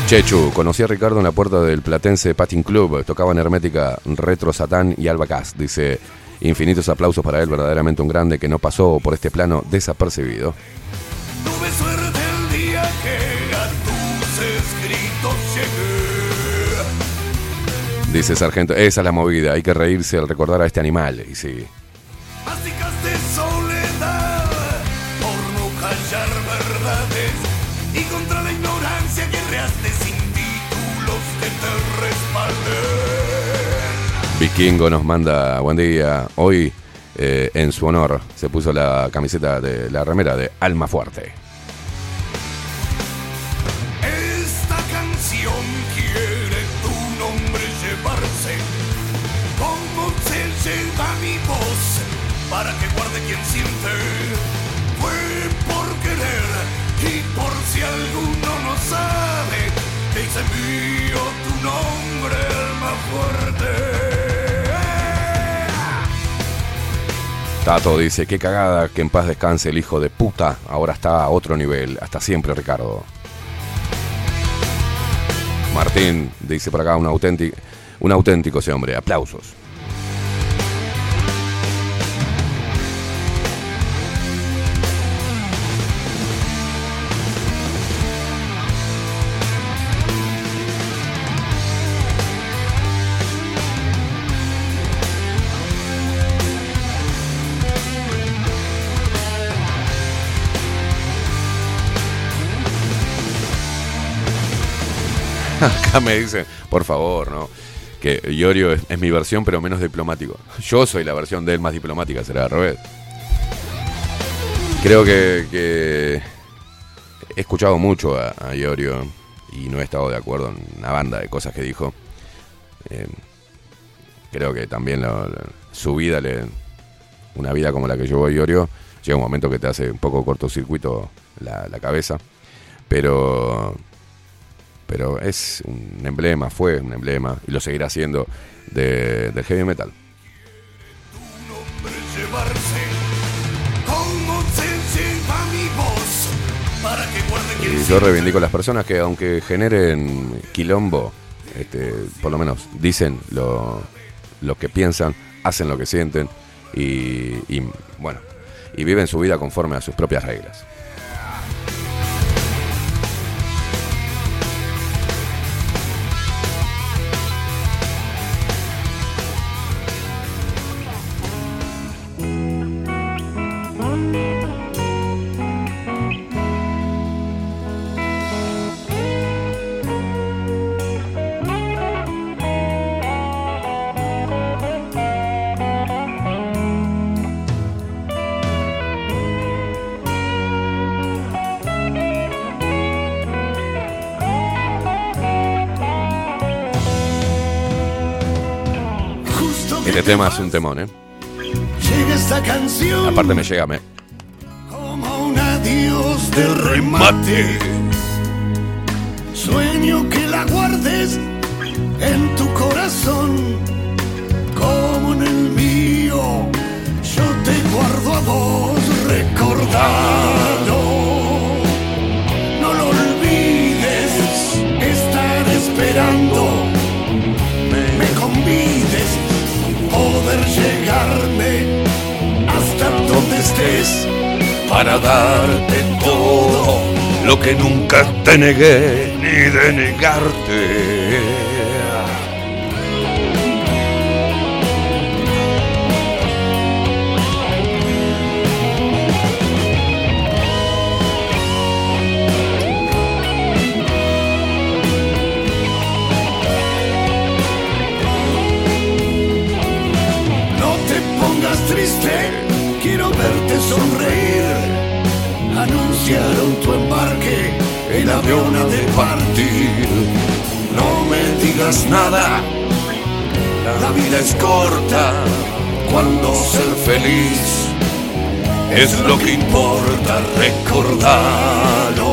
Chechu, conocí a Ricardo en la puerta del Platense Patin Club, tocaban Hermética, Retro Satán y Albacaz. Dice, infinitos aplausos para él, verdaderamente un grande que no pasó por este plano desapercibido. Tuve suerte el día que a tus escritos llegué. Dice Sargento, esa es la movida, hay que reírse al recordar a este animal. Y sí, Vikingo nos manda buen día. Hoy, eh, en su honor, se puso la camiseta de la remera de Alma Fuerte. Esta canción quiere tu nombre llevarse, como se lleva mi voz, para que guarde quien siente. Fue por querer y por si alguno no sabe, te hice mío tu nombre, alma fuerte. Tato dice, qué cagada, que en paz descanse el hijo de puta. Ahora está a otro nivel. Hasta siempre, Ricardo. Martín dice por acá, un auténtico, un auténtico ese hombre. Aplausos. Acá me dicen, por favor, ¿no? Que Iorio es, mi versión, pero menos diplomático. Yo soy la versión de él más diplomática, será al revés. Creo que, he escuchado mucho a, a Iorio y no he estado de acuerdo en una banda de cosas que dijo. Eh, creo que también su vida, le, una vida como la que llevó Iorio, llega un momento que te hace un poco cortocircuito la cabeza. Pero, pero es un emblema, fue un emblema y lo seguirá siendo de, del heavy metal. Y yo reivindico a las personas que aunque generen quilombo, este, por lo menos dicen lo, lo que piensan, hacen lo que sienten y, y, bueno, y viven su vida conforme a sus propias reglas. Temón, ¿eh? llega esta canción Aparte me llega, me, como un adiós de remate. Sueño que la guardes en tu corazón, como en el mío. Yo te guardo a vos recordado. Para darte todo lo que nunca te negué ni de negarte. No te pongas triste, Anunciaron tu embarque, el avión ha de partir. No me digas nada, la vida es corta. Cuando ser feliz es lo que importa, recordarlo.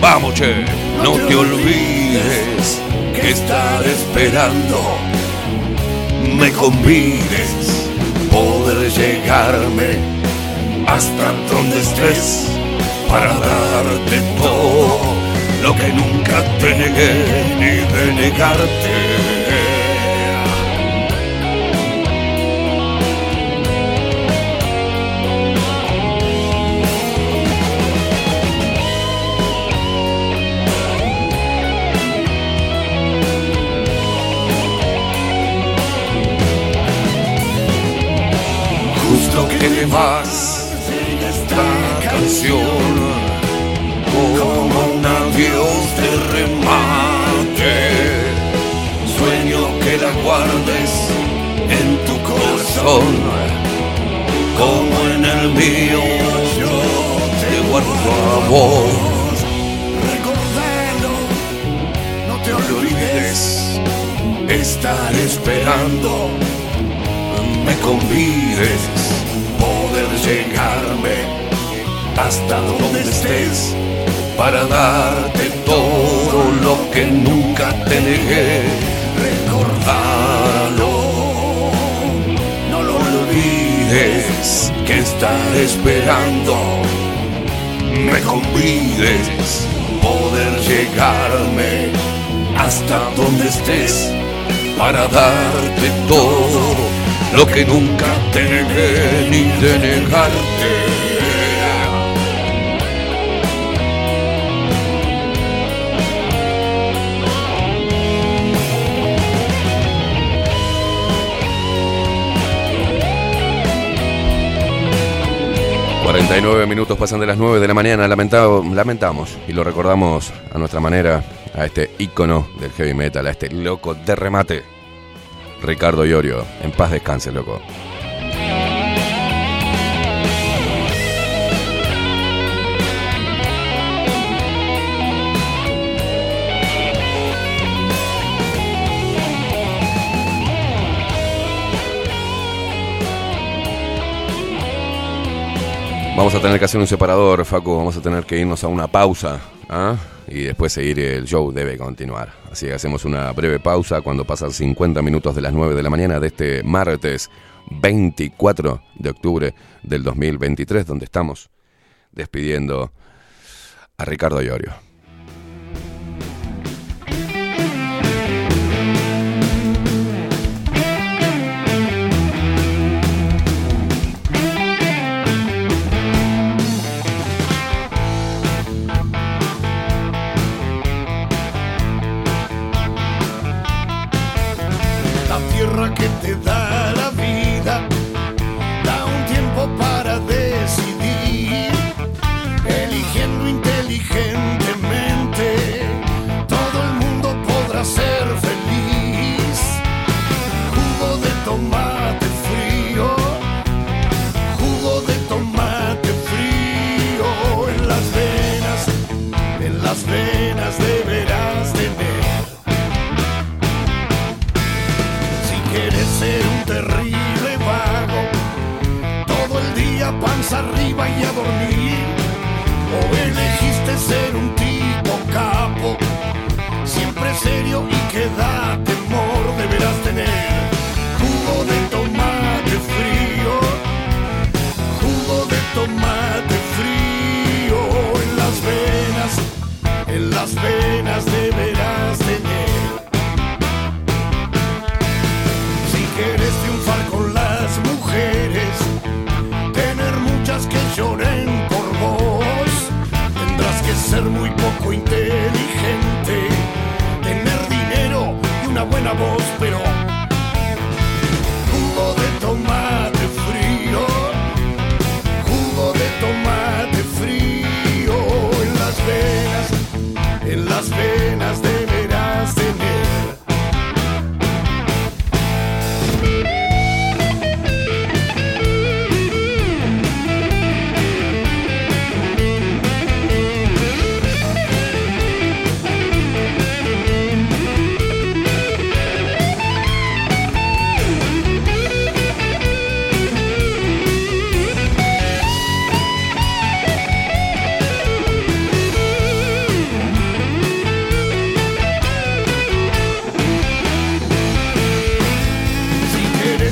Vamos, che, no te olvides que estar esperando me convides poder llegarme hasta donde estés para darte todo lo que nunca te negué ni de negarte. justo que vas que la guardes en tu corazón, como en el mío. Yo te guardo a vos. recordalo, no te olvides estar esperando, Me convides poder llegarme hasta donde estés para darte todo lo que nunca te negué. Olvides que estar esperando. Me convides poder llegarme hasta donde estés para darte todo lo que nunca te ni de ...49 minutos pasan de las 9 de la mañana... Lamentamos y lo recordamos a nuestra manera... ...a este ícono del heavy metal... ...a este loco de remate... Ricardo Iorio. En paz descanse, loco. Vamos a tener que hacer un separador, Facu. Vamos a tener que irnos a una pausa. ¿ah? Y después seguir el show debe continuar. Así que hacemos una breve pausa cuando pasan 50 minutos de las 9 de la mañana de este martes 24 de octubre del 2023, donde estamos despidiendo a Ricardo Iorio. Las venas deberás tener. Si quieres triunfar con las mujeres, tener muchas que lloren por vos, tendrás que ser muy poco inteligente, tener dinero y una buena voz, pero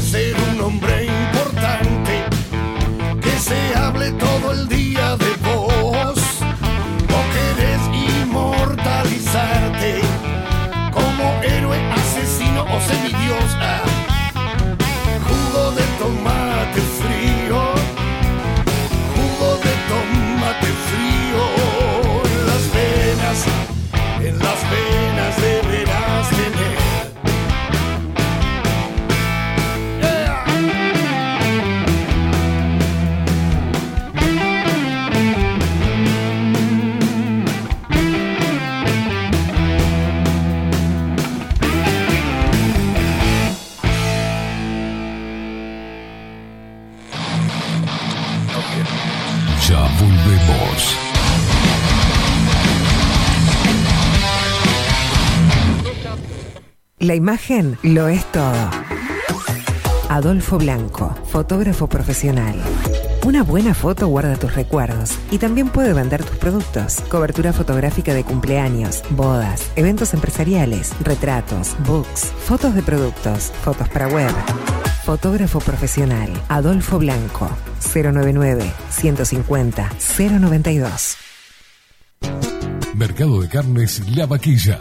ser un hombre importante, que se hable todo el día de vos, o querés inmortalizarte como héroe, asesino o semidios. Imagen lo es todo. Adolfo Blanco, fotógrafo profesional. Una buena foto guarda tus recuerdos y también puede vender tus productos. Cobertura fotográfica de cumpleaños, bodas, eventos empresariales, retratos, books, fotos de productos, fotos para web. Fotógrafo profesional, Adolfo Blanco, 099 150 092. Mercado de Carnes La Vaquilla.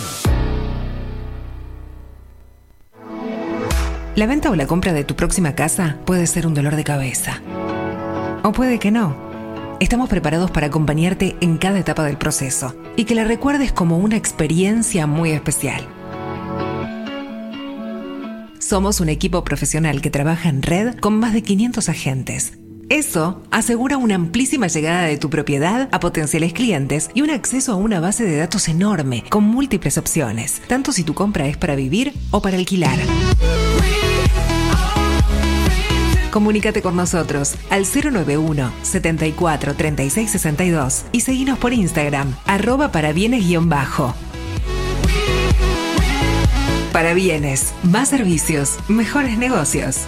La venta o la compra de tu próxima casa puede ser un dolor de cabeza. O puede que no. Estamos preparados para acompañarte en cada etapa del proceso y que la recuerdes como una experiencia muy especial. Somos un equipo profesional que trabaja en red con más de 500 agentes. Eso asegura una amplísima llegada de tu propiedad a potenciales clientes y un acceso a una base de datos enorme con múltiples opciones, tanto si tu compra es para vivir o para alquilar. Comunícate con nosotros al 091 74 36 62 y seguinos por Instagram, arroba para bienes-bajo. Para bienes, más servicios, mejores negocios.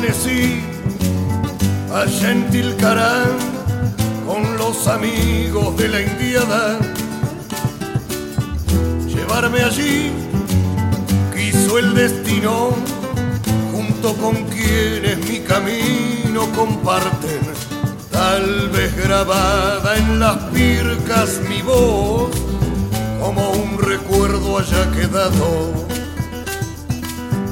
Amanecí allá en Tilcarán con los amigos de la indiada. Llevarme allí quiso el destino, junto con quienes mi camino comparten. Tal vez grabada en las pircas mi voz, como un recuerdo haya quedado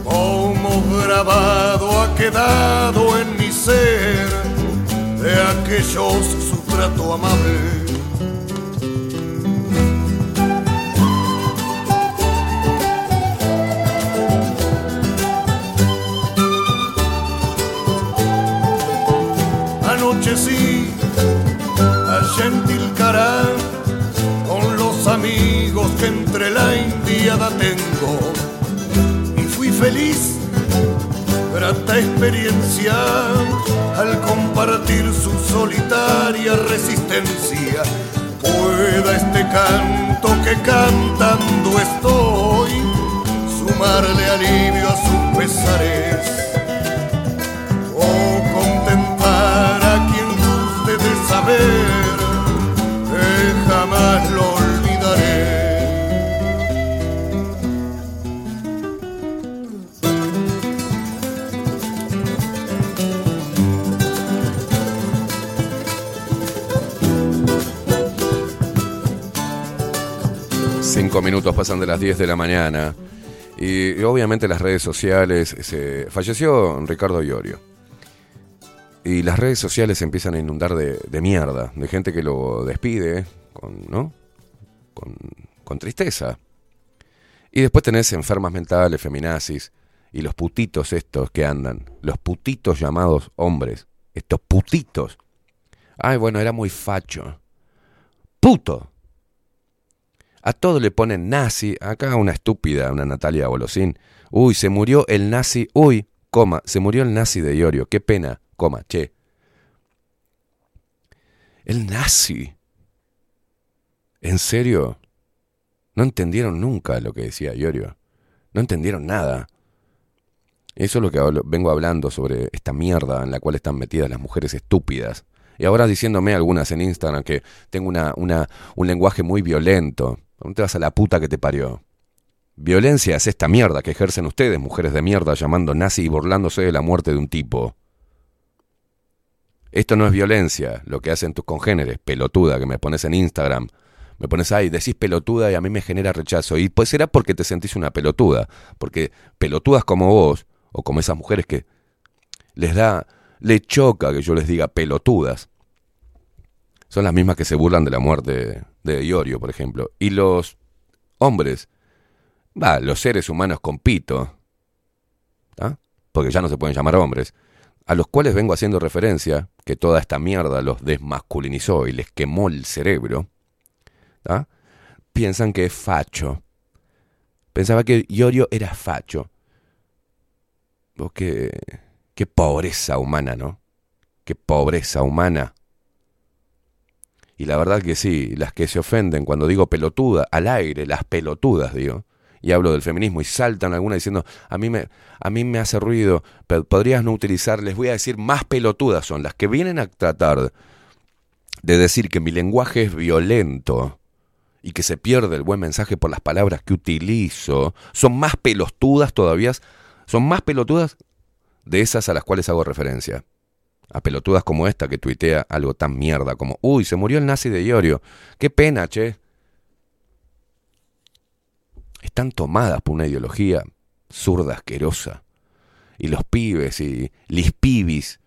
como grabado ha quedado en mi ser de aquellos su trato amable. Anochecí a Gentilcarán con los amigos que entre la indiada tengo fui feliz grata experiencia al compartir su solitaria resistencia. Pueda este canto que cantando estoy sumarle alivio a sus pesares o contentar a quien guste de saber que jamás lo Cinco minutos pasan de las 10 de la mañana. Y, obviamente las redes sociales. Se... Falleció Ricardo Iorio. Y las redes sociales se empiezan a inundar de, de mierda. De gente que lo despide. Con, ¿No? Con, con tristeza. Y después tenés enfermas mentales, feminazis. Y los putitos estos que andan. Los putitos llamados hombres. Estos putitos. Ay, bueno, era muy facho. Puto. A todo le ponen nazi. Acá una estúpida, una Natalia Bolosín. Uy, se murió el nazi. Uy, coma, se murió el nazi de Iorio. Qué pena, coma, che. El nazi. ¿En serio? No entendieron nunca lo que decía Iorio. No entendieron nada. Eso es lo que vengo hablando sobre esta mierda en la cual están metidas las mujeres estúpidas. Y ahora diciéndome algunas en Instagram que tengo una, un lenguaje muy violento. ¿Dónde te vas a la puta que te parió? Violencia es esta mierda que ejercen ustedes, mujeres de mierda, llamando nazi y burlándose de la muerte de un tipo. Esto no es violencia, lo que hacen tus congéneres, pelotuda, que me pones en Instagram. Me pones ahí, decís pelotuda y a mí me genera rechazo. Y pues será porque te sentís una pelotuda. Porque pelotudas como vos, o como esas mujeres que les da, le choca que yo les diga pelotudas. Son las mismas que se burlan de la muerte de Iorio, por ejemplo. Y los hombres, va, los seres humanos con pito, ¿ah? porque ya no se pueden llamar hombres, a los cuales vengo haciendo referencia, que toda esta mierda los desmasculinizó y les quemó el cerebro, ¿ah? piensan que es facho. Pensaba que Iorio era facho. Oh, qué, qué pobreza humana, ¿no? Qué pobreza humana. Y la verdad que sí, las que se ofenden cuando digo pelotuda, al aire, las pelotudas, digo. Y hablo del feminismo y saltan algunas diciendo, a mí me, a mí me hace ruido, podrías no utilizar, les voy a decir, más pelotudas son las que vienen a tratar de decir que mi lenguaje es violento y que se pierde el buen mensaje por las palabras que utilizo, son más pelotudas todavía, son más pelotudas de esas a las cuales hago referencia. A pelotudas como esta que tuitea algo tan mierda como, uy, se murió el nazi de Iorio. Qué pena, che. Están tomadas por una ideología zurda, asquerosa. Y los pibes y los pibis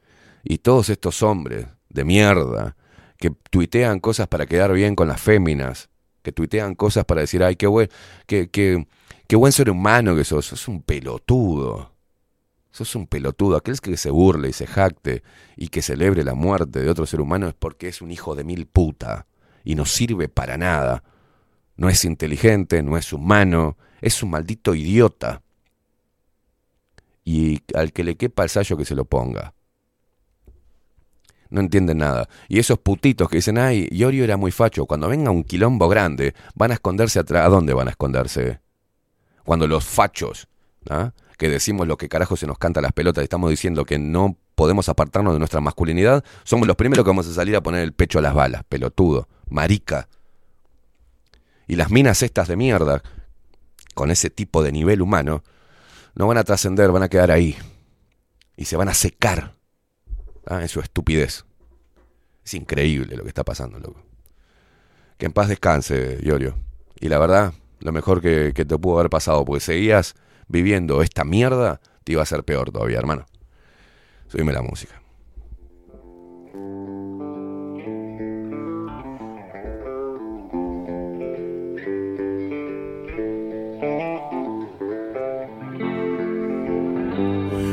y todos estos hombres de mierda que tuitean cosas para quedar bien con las féminas, que tuitean cosas para decir, ay, qué buen, qué, qué, qué buen ser humano que sos, sos un pelotudo. Sos un pelotudo. Aquel que se burle y se jacte y que celebre la muerte de otro ser humano es porque es un hijo de mil puta y no sirve para nada. No es inteligente, no es humano, es un maldito idiota. Y al que le quepa el sallo que se lo ponga. No entienden nada. Y esos putitos que dicen, ay, Iorio era muy facho, cuando venga un quilombo grande, van a esconderse atrás. ¿A dónde van a esconderse? Cuando los fachos, ¿ah? Que decimos lo que carajo se nos canta las pelotas, estamos diciendo que no podemos apartarnos de nuestra masculinidad, somos los primeros que vamos a salir a poner el pecho a las balas, pelotudo, marica. Y las minas estas de mierda, con ese tipo de nivel humano, no van a trascender, van a quedar ahí. Y se van a secar ¿ah? en su estupidez. Es increíble lo que está pasando, loco. Que en paz descanse, Iorio. Y la verdad, lo mejor que, que te pudo haber pasado, porque seguías viviendo esta mierda, te iba a ser peor todavía, hermano. Subime la música.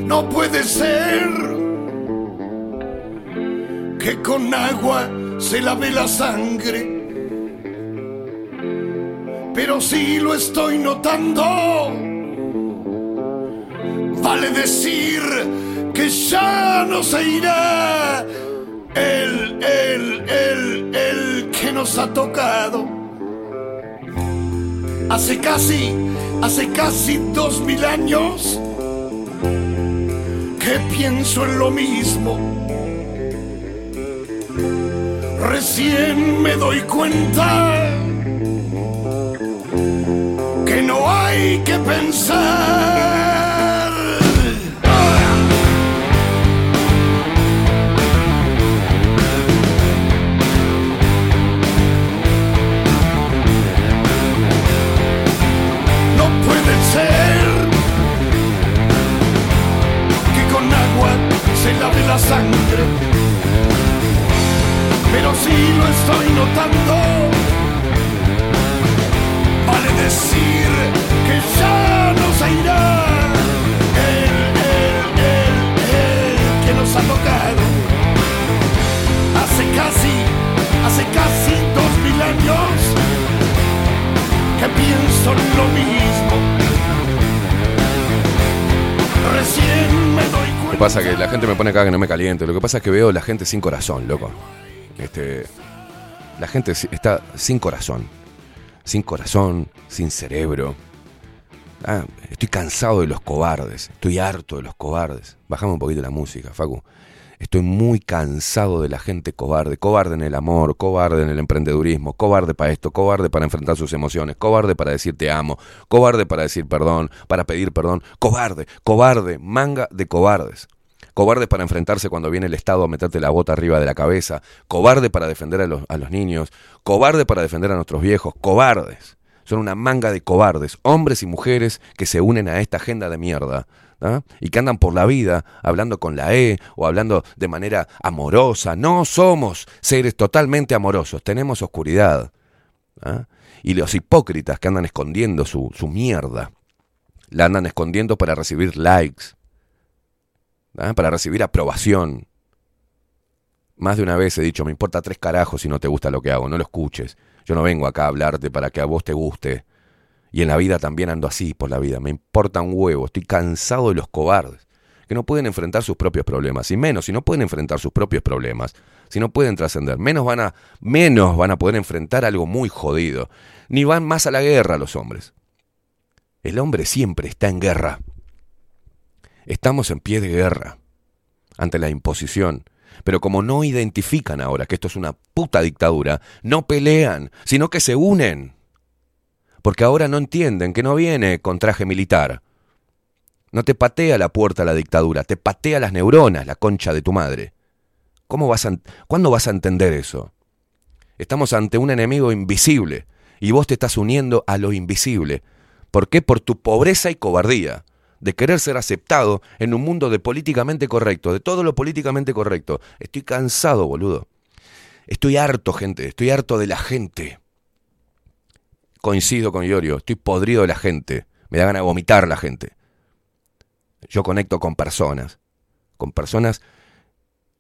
No puede ser que con agua se lave la sangre. Pero si lo estoy notando, vale decir que ya no se irá el, el, el, el que nos ha tocado. Hace casi, hace casi dos mil años que pienso en lo mismo. Recién me doy cuenta que no hay que pensar. La sangre. Pero si lo estoy notando, vale decir que ya no se irá el, el, el, el que nos ha tocado. Hace casi, hace casi dos mil años que pienso en lo mismo. Lo que pasa que la gente me pone acá que no me caliente. Lo que pasa es que veo la gente sin corazón, loco. Este, la gente está sin corazón. Sin corazón, sin cerebro. Ah, estoy cansado de los cobardes. Estoy harto de los cobardes. Bajame un poquito la música, Facu. Estoy muy cansado de la gente cobarde. Cobarde en el amor, cobarde en el emprendedurismo, cobarde para esto, cobarde para enfrentar sus emociones, cobarde para decir te amo, cobarde para decir perdón, para pedir perdón. Cobarde, cobarde, manga de cobardes. Cobarde para enfrentarse cuando viene el Estado a meterte la bota arriba de la cabeza. Cobarde para defender a los, a los niños. Cobarde para defender a nuestros viejos. Cobardes. Son una manga de cobardes, hombres y mujeres que se unen a esta agenda de mierda. ¿Ah? Y que andan por la vida hablando con la E o hablando de manera amorosa. No somos seres totalmente amorosos, tenemos oscuridad. ¿ah? Y los hipócritas que andan escondiendo su, su mierda, la andan escondiendo para recibir likes, ¿ah? para recibir aprobación. Más de una vez he dicho, me importa tres carajos si no te gusta lo que hago, no lo escuches. Yo no vengo acá a hablarte para que a vos te guste. Y en la vida también ando así por la vida. Me importa un huevo, estoy cansado de los cobardes, que no pueden enfrentar sus propios problemas. Y menos, si no pueden enfrentar sus propios problemas, si no pueden trascender, menos van a, menos van a poder enfrentar algo muy jodido. Ni van más a la guerra los hombres. El hombre siempre está en guerra. Estamos en pie de guerra ante la imposición. Pero como no identifican ahora que esto es una puta dictadura, no pelean, sino que se unen. Porque ahora no entienden que no viene con traje militar. No te patea la puerta la dictadura, te patea las neuronas, la concha de tu madre. ¿Cómo vas a, ¿Cuándo vas a entender eso? Estamos ante un enemigo invisible y vos te estás uniendo a lo invisible. ¿Por qué? Por tu pobreza y cobardía de querer ser aceptado en un mundo de políticamente correcto, de todo lo políticamente correcto. Estoy cansado, boludo. Estoy harto, gente, estoy harto de la gente. Coincido con Iorio, estoy podrido de la gente. Me da ganas de vomitar la gente. Yo conecto con personas, con personas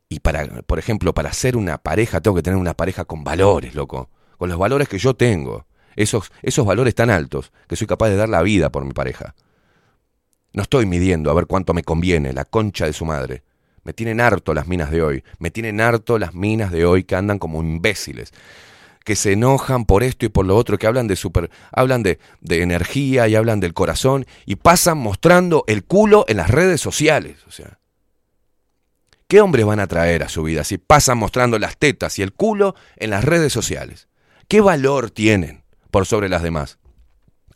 y para, por ejemplo, para ser una pareja tengo que tener una pareja con valores, loco, con los valores que yo tengo. Esos, esos valores tan altos que soy capaz de dar la vida por mi pareja. No estoy midiendo a ver cuánto me conviene, la concha de su madre. Me tienen harto las minas de hoy, me tienen harto las minas de hoy que andan como imbéciles, que se enojan por esto y por lo otro, que hablan de super, hablan de, de energía y hablan del corazón y pasan mostrando el culo en las redes sociales. O sea, ¿qué hombres van a traer a su vida si pasan mostrando las tetas y el culo en las redes sociales? ¿Qué valor tienen por sobre las demás?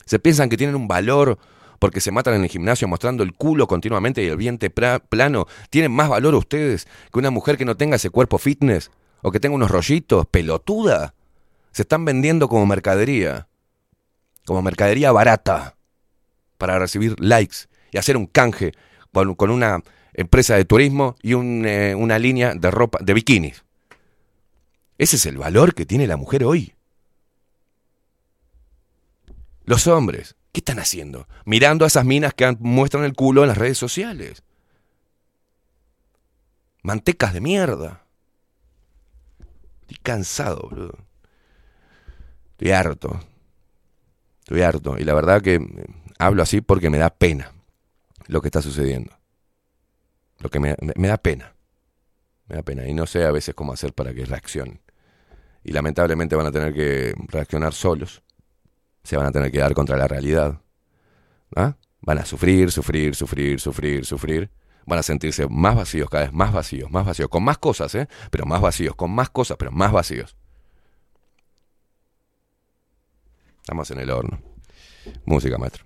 ¿Se piensan que tienen un valor porque se matan en el gimnasio mostrando el culo continuamente y el vientre plano, ¿tienen más valor ustedes que una mujer que no tenga ese cuerpo fitness? ¿O que tenga unos rollitos? ¿Pelotuda? Se están vendiendo como mercadería. Como mercadería barata. Para recibir likes y hacer un canje con, una empresa de turismo y un, eh, una línea de ropa, de bikinis. Ese es el valor que tiene la mujer hoy. Los hombres, ¿qué están haciendo? Mirando a esas minas que muestran el culo en las redes sociales. Mantecas de mierda. Estoy cansado, boludo. Estoy harto. Estoy harto. Y la verdad que eh, hablo así porque me da pena lo que está sucediendo. Lo que me, da pena. Me da pena. Y no sé a veces cómo hacer para que reaccionen. Y lamentablemente van a tener que reaccionar solos. Se van a tener que dar contra la realidad. ¿Ah? Van a sufrir, sufrir, sufrir, sufrir, sufrir. Van a sentirse más vacíos, cada vez más vacíos, más vacíos. Con más cosas, ¿eh? Pero más vacíos. Con más cosas, pero más vacíos. Estamos en el horno. Música, maestro.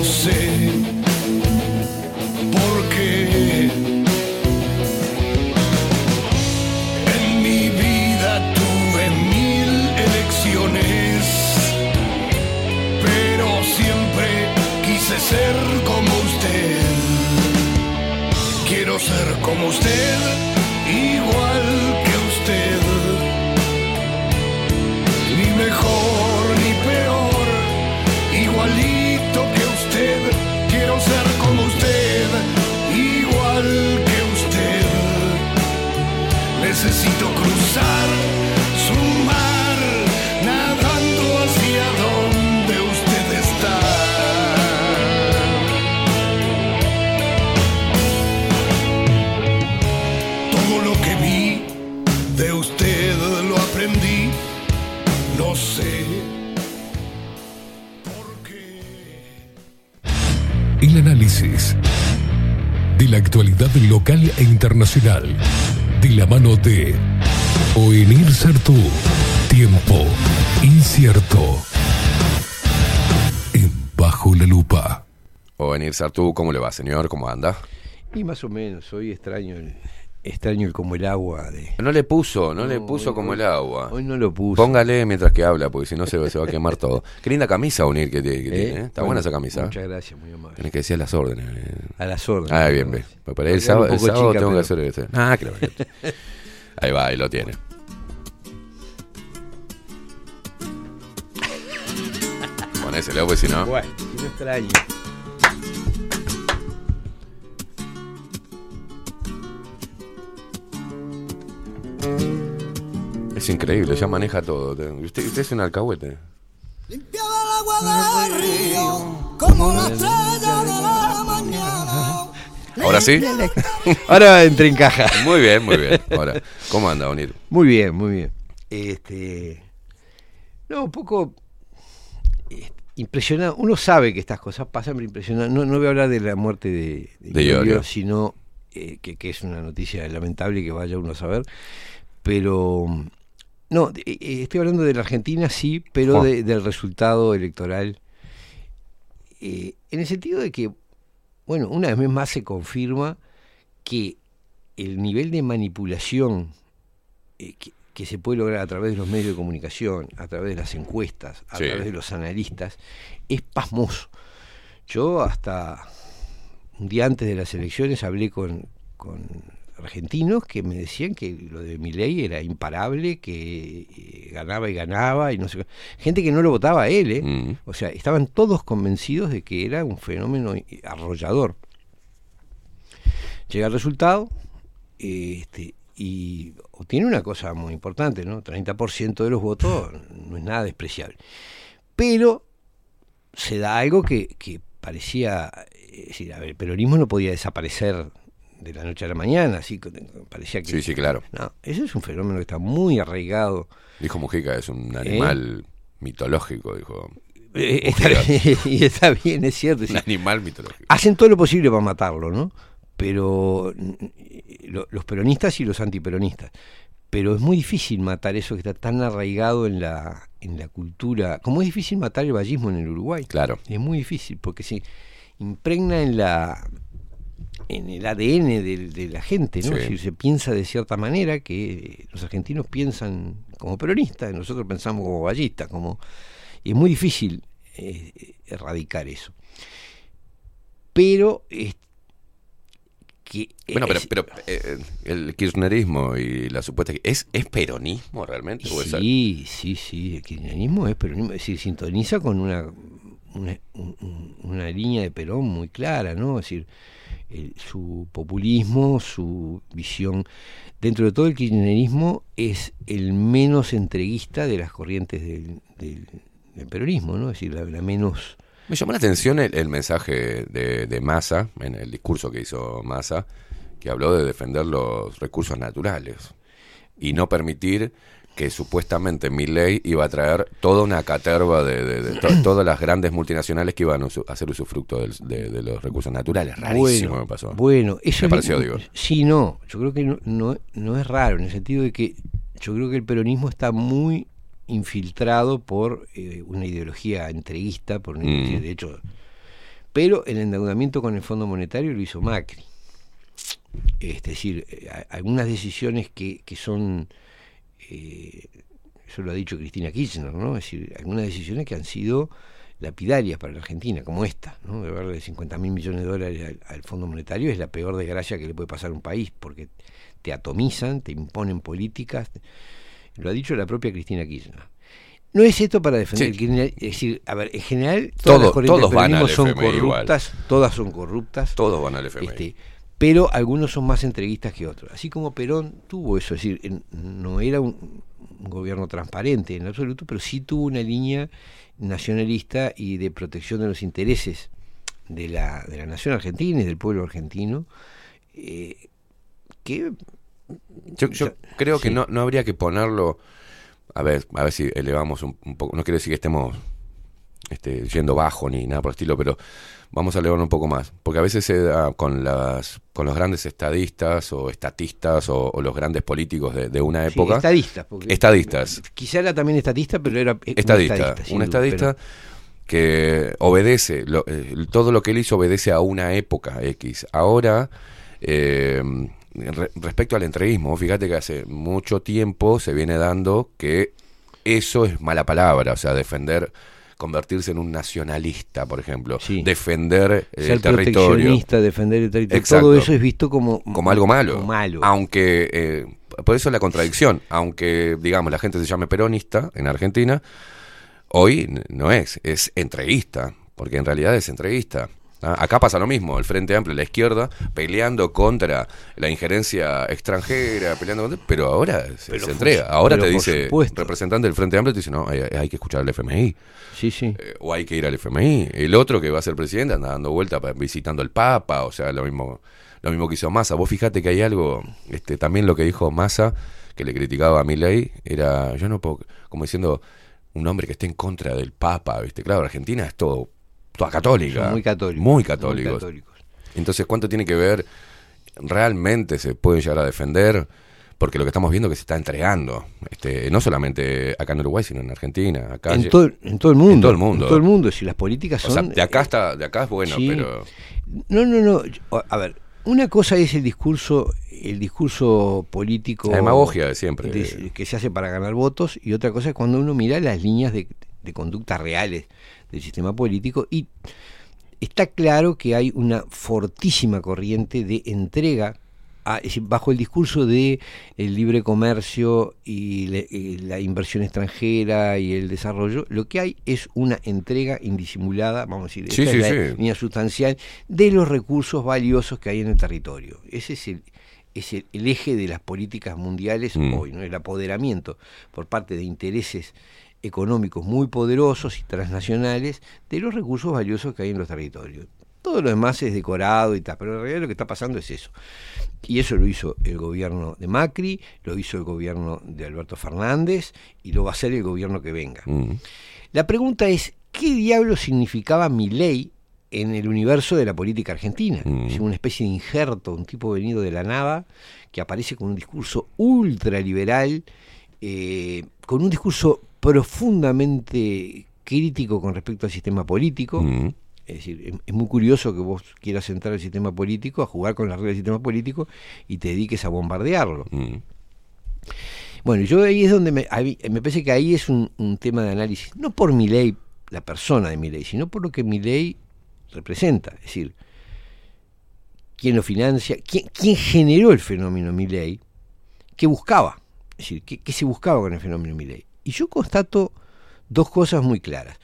No sé por qué. En mi vida tuve mil elecciones pero siempre quise ser como usted. Quiero ser como usted, El análisis de la actualidad local e internacional de la mano de Oenir Sartú. Tiempo incierto. En Bajo la Lupa. O venir Sartú, ¿cómo le va, señor? ¿Cómo anda? Y más o menos, hoy extraño el, extraño el como el agua de. No le puso, no, le puso hoy- como el agua. Hoy no lo puso. Póngale mientras que habla, porque si no se, se va a quemar todo. Qué linda camisa unir que, tiene, que ¿Eh? tiene, ¿eh? Está Bueno, buena esa camisa. Muchas gracias, muy amable. Tenés que decir las órdenes. A las órdenes. Ah, bien, bien. El sábado, el chica, tengo que hacer este. Ah, claro. Ahí va, ahí lo tiene. Ponéselo, pues si no. Bueno, si no extraño. Es increíble, ya maneja todo. Usted, usted es un alcahuete. agua del río como la estrella de la mañana. ¿Ahora sí? Ahora entré en caja. Muy bien, muy bien. Ahora, ¿cómo anda, Onir? Muy bien, muy bien. Este, no, un poco eh, impresionado. Uno sabe que estas cosas pasan, pero impresionado. No, no voy a hablar de la muerte de, De Iorio. sino eh, que, que es una noticia lamentable que vaya uno a saber. Pero no, eh, eh, estoy hablando de la Argentina, sí, pero de- del resultado electoral. En el sentido de que, bueno, una vez más se confirma que el nivel de manipulación que, que se puede lograr a través de los medios de comunicación, a través de las encuestas, a Sí. través de los analistas, es pasmoso. Yo hasta un día antes de las elecciones hablé con, con argentinos que me decían que lo de Milei era imparable, que eh, ganaba y ganaba y no sé qué. Gente que no lo votaba a él, ¿eh? Mm. O sea, estaban todos convencidos de que era un fenómeno arrollador. Llega el resultado este, y obtiene una cosa muy importante, ¿no? 30% de los votos no es nada despreciable. Pero se da algo que, que parecía, es decir, a ver, el peronismo no podía desaparecer de la noche a la mañana, así parecía que... Sí, sí, claro. No, eso es un fenómeno que está muy arraigado. Dijo Mujica, es un animal mitológico, dijo. Eh, está bien, y está bien, es cierto. es Un decir, animal mitológico. hacen todo lo posible para matarlo, ¿no? Pero lo- los peronistas y los antiperonistas. Pero es muy difícil matar eso que está tan arraigado en la, en la cultura. Como es difícil matar el vallismo en el Uruguay. Claro. Es muy difícil porque se impregna en la en el ADN del- de, la gente, ¿no? Sí. Decir, se piensa de cierta manera que los argentinos piensan como peronistas, nosotros pensamos como ballistas, como y es muy difícil eh, erradicar eso. Pero es que Bueno, pero, pero eh, el kirchnerismo y la supuesta... ¿Es, ¿Es peronismo realmente? ¿O es Sí, sí, sí, el kirchnerismo es peronismo, es decir, sintoniza con una, una, un- un- una línea de Perón muy clara, ¿no? Es decir, su populismo, su visión, dentro de todo el kirchnerismo es el menos entreguista de las corrientes del, peronismo, ¿no? Es decir, la, menos... Me llamó la atención el, el mensaje de, de Massa, en el discurso que hizo Massa, que habló de defender los recursos naturales y no permitir que supuestamente Milley iba a traer toda una caterva de, de- de to- todas las grandes multinacionales que iban a hacer usufructo del- de, de los recursos naturales. Rarísimo bueno, me pasó. Bueno, eso me es- pareció, digo. Sí, no, yo creo que no, no, no es raro, en el sentido de que yo creo que el peronismo está muy infiltrado por eh, una ideología entreguista, por una Mm. ideología, de hecho, pero el endeudamiento con el Fondo Monetario lo hizo Macri. Es decir, eh, algunas decisiones que, que son, eh, eso lo ha dicho Cristina Kirchner, ¿no? Es decir, algunas decisiones que han sido lapidarias para la Argentina, como esta, ¿no? De darle 50 mil millones de dólares al, al Fondo Monetario es la peor desgracia que le puede pasar a un país, porque te atomizan, te imponen políticas, lo ha dicho la propia Cristina Kirchner. No es esto para defender Sí. el kirchner- es decir, a ver, en general todas Todo- las corrientes todos van al son igual. corruptas, todas son corruptas. Todos van al FMI. Este, pero algunos son más entreguistas que otros. Así como Perón tuvo eso, es decir, no era un, un gobierno transparente en absoluto, pero sí tuvo una línea nacionalista y de protección de los intereses de la, de la nación argentina y del pueblo argentino, eh, que Yo, yo creo que no, no habría que ponerlo. A ver, a ver si elevamos un, un poco. No quiero decir que estemos este, yendo bajo ni nada por el estilo, pero vamos a elevarlo un poco más. Porque a veces se da con, las, con los grandes estadistas o estatistas o, o los grandes políticos de, de una sí, época. estadistas. porque- Estadistas. Quizá era también estatista, pero era un Estadista. Un duda, estadista pero- que obedece, lo- eh, todo lo que él hizo obedece a una época X. Ahora, eh, re- respecto al entreguismo, fíjate que hace mucho tiempo se viene dando que eso es mala palabra, o sea, defender, convertirse en un nacionalista, por ejemplo, defender eh, ser el territorio. defender el territorio, Exacto. todo eso es visto como, como algo malo. como malo. Aunque, eh, por eso la contradicción, aunque, digamos, la gente se llame peronista en Argentina, hoy no es, es entreguista, porque en realidad es entreguista. ¿Ah? Acá pasa lo mismo, el Frente Amplio, la izquierda, peleando contra la injerencia extranjera, peleando contra, pero ahora se, Pero se entrega. Ahora te dice, supuesto. representante del Frente Amplio te dice, no, hay, hay que escuchar al FMI. Sí, sí. Eh, o hay que ir al FMI. El otro que va a ser presidente anda dando vuelta visitando al Papa, o sea, lo mismo, lo mismo que hizo Massa. Vos fíjate que hay algo, este, también lo que dijo Massa, que le criticaba a Milei, era, yo no puedo, como diciendo, un hombre que esté en contra del Papa, ¿viste? Claro, Argentina es todo, toda católica. Son muy católicos. Muy Muy católicos. Entonces, ¿cuánto tiene que ver? ¿Realmente se puede llegar a defender? Porque lo que estamos viendo es que se está entregando, este, no solamente acá en Uruguay, sino en Argentina, acá En todo, en todo el mundo. En todo el mundo. En todo el mundo. Si las políticas O son. sea, de acá está, de acá es bueno, Sí. pero No, no, no. A ver, una cosa es el discurso, el discurso político. La demagogia de siempre. de- que se hace para ganar votos, y otra cosa es cuando uno mira las líneas de, de conducta reales del sistema político y está claro que hay una fortísima corriente de entrega a- es decir, bajo el discurso de el libre comercio y, le- y la inversión extranjera y el desarrollo, lo que hay es una entrega indisimulada, vamos a decir, Sí, esta sí, es la sí. línea sustancial de los recursos valiosos que hay en el territorio. Ese es el, es el, el eje de las políticas mundiales Mm. hoy, ¿no? el apoderamiento por parte de intereses económicos muy poderosos y transnacionales de los recursos valiosos que hay en los territorios. Todo lo demás es decorado y tal, pero en realidad lo que está pasando es eso. Y eso lo hizo el gobierno de Macri, lo hizo el gobierno de Alberto Fernández y lo va a hacer el gobierno que venga. mm, La pregunta es, ¿qué diablo significaba mi ley en el universo de la política argentina? Mm. Es una especie de injerto, un tipo venido de la nada, que aparece con un discurso ultraliberal, eh, con un discurso profundamente crítico con respecto al sistema político. mm. Es decir, es, muy curioso que vos quieras entrar al sistema político, a jugar con las reglas del sistema político y te dediques a bombardearlo. mm. Bueno, yo ahí es donde me, ahí- me parece que ahí es un, un tema de análisis, no por mi ley, la persona de mi ley, sino por lo que mi ley representa. Es decir, quién lo financia, quién, quién generó el fenómeno mi ley, qué buscaba, es decir, qué, qué se buscaba con el fenómeno mi ley. Y yo constato dos cosas muy claras.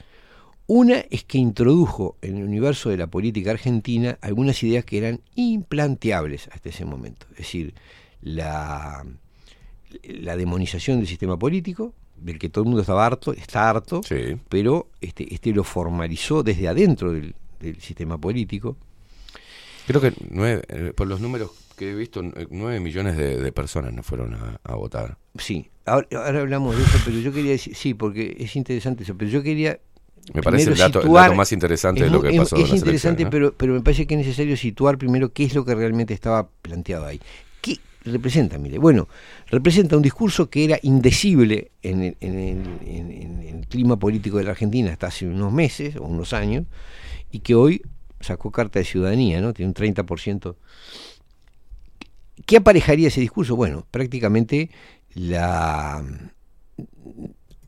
Una es que introdujo en el universo de la política argentina algunas ideas que eran implanteables hasta ese momento. Es decir, la, la demonización del sistema político, del que todo el mundo estaba harto, está harto, Sí. pero este, este lo formalizó desde adentro del, del sistema político. Creo que nueve, eh, por los números que he visto, eh, nueve millones de, de personas no fueron a, a votar. Sí, ahora, ahora hablamos de eso, pero yo quería decir, sí, porque es interesante eso, pero yo quería... Me parece el dato, el situar- dato más interesante de es lo muy- que es- pasó Es, en las interesante, ¿no? pero, pero me parece que es necesario situar primero qué es lo que realmente estaba planteado ahí. ¿Qué representa, mire? Bueno, representa un discurso que era indecible en el, en el- en- en el clima político de la Argentina hasta hace unos meses o unos años, y que hoy sacó carta de ciudadanía, ¿no? Tiene un 30%. ¿Qué aparejaría ese discurso? Bueno, prácticamente la,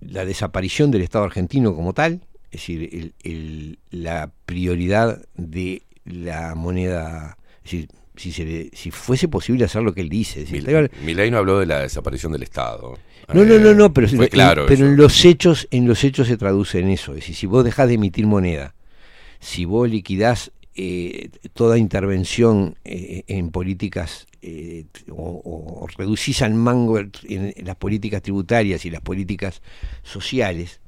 la desaparición del Estado argentino como tal, es decir, el- el- la prioridad de la moneda, es decir, si, se le- si fuese posible hacer lo que él dice. es decir, Milei no habló de la desaparición del Estado. no, no, no, Eh, no, pero, en- claro pero en los hechos, en los hechos se traduce en eso. Es decir, si vos dejás de emitir moneda, si vos liquidás eh, toda intervención eh, en políticas eh, o, o reducís al mango en, las políticas tributarias y las políticas sociales,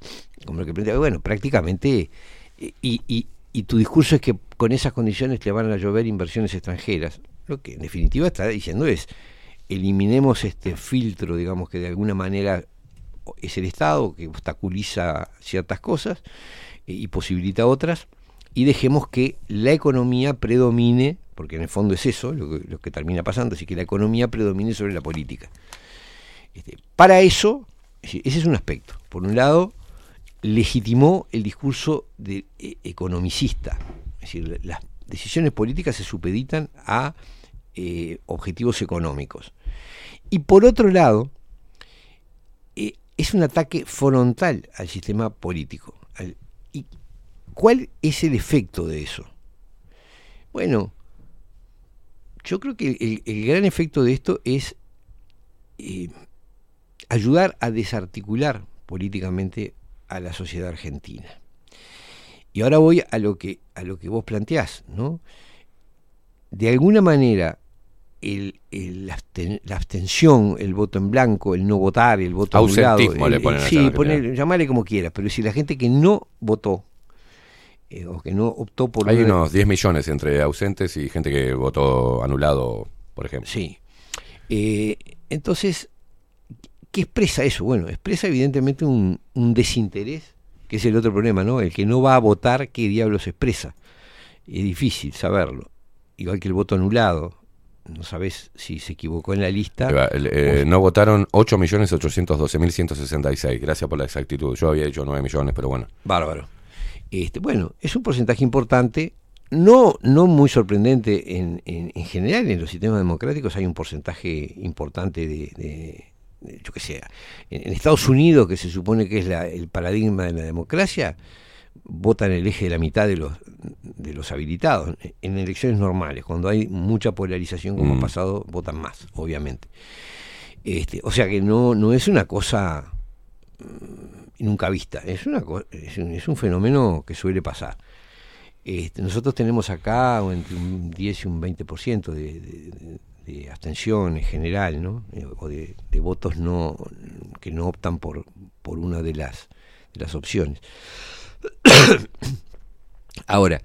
como lo que plantea, bueno, prácticamente, eh, y, y, tu discurso es que con esas condiciones te van a llover inversiones extranjeras, lo que en definitiva está diciendo es, eliminemos este filtro, digamos, que de alguna manera es el Estado, que obstaculiza ciertas cosas y posibilita otras, y dejemos que la economía predomine, porque en el fondo es eso lo que, termina pasando, así que la economía predomine sobre la política. Este, para eso, ese es un aspecto. Por un lado, legitimó el discurso de, eh, economicista, es decir, las decisiones políticas se supeditan a eh, objetivos económicos. Y por otro lado, eh, es un ataque frontal al sistema político. Al- ¿Y cuál es el efecto de eso? Bueno, yo creo que el, el gran efecto de esto es eh, ayudar a desarticular políticamente a la sociedad argentina. Y ahora voy a lo que, a lo que vos planteás, ¿no? De alguna manera, el, el absten- la abstención, el voto en blanco, el no votar, el voto Ausentismo anulado, le ponen el- sí, poner- llamarle como quieras, pero si la gente que no votó eh, o que no optó por Hay una- unos 10 millones entre ausentes y gente que votó anulado, por ejemplo. Sí. Eh, entonces, ¿qué expresa eso? Bueno, expresa evidentemente un, un desinterés, que es el otro problema, ¿no? El que no va a votar, ¿qué diablos expresa? Es difícil saberlo. Igual que el voto anulado. No sabes si se equivocó en la lista. Ahí va, el, eh, no votaron 8.812.166. Gracias por la exactitud. Yo había dicho 9 millones, pero bueno. Bárbaro. Este, bueno, es un porcentaje importante, no, no muy sorprendente en, en, en general, en los sistemas democráticos hay un porcentaje importante de, de- yo que sé, en, Estados Unidos, que se supone que es la- el paradigma de la democracia, votan el eje de la mitad de los, de los habilitados. En elecciones normales, cuando hay mucha polarización como Mm. ha pasado, votan más, obviamente. Este, o sea que no, no es una cosa mm, nunca vista, es, una, es, un, es un fenómeno que suele pasar. Este, nosotros tenemos acá entre un 10 y un 20% de, de, de- abstención en general, ¿no? Eh, o de, de votos no que no optan por, por una de las, de las opciones. Ahora,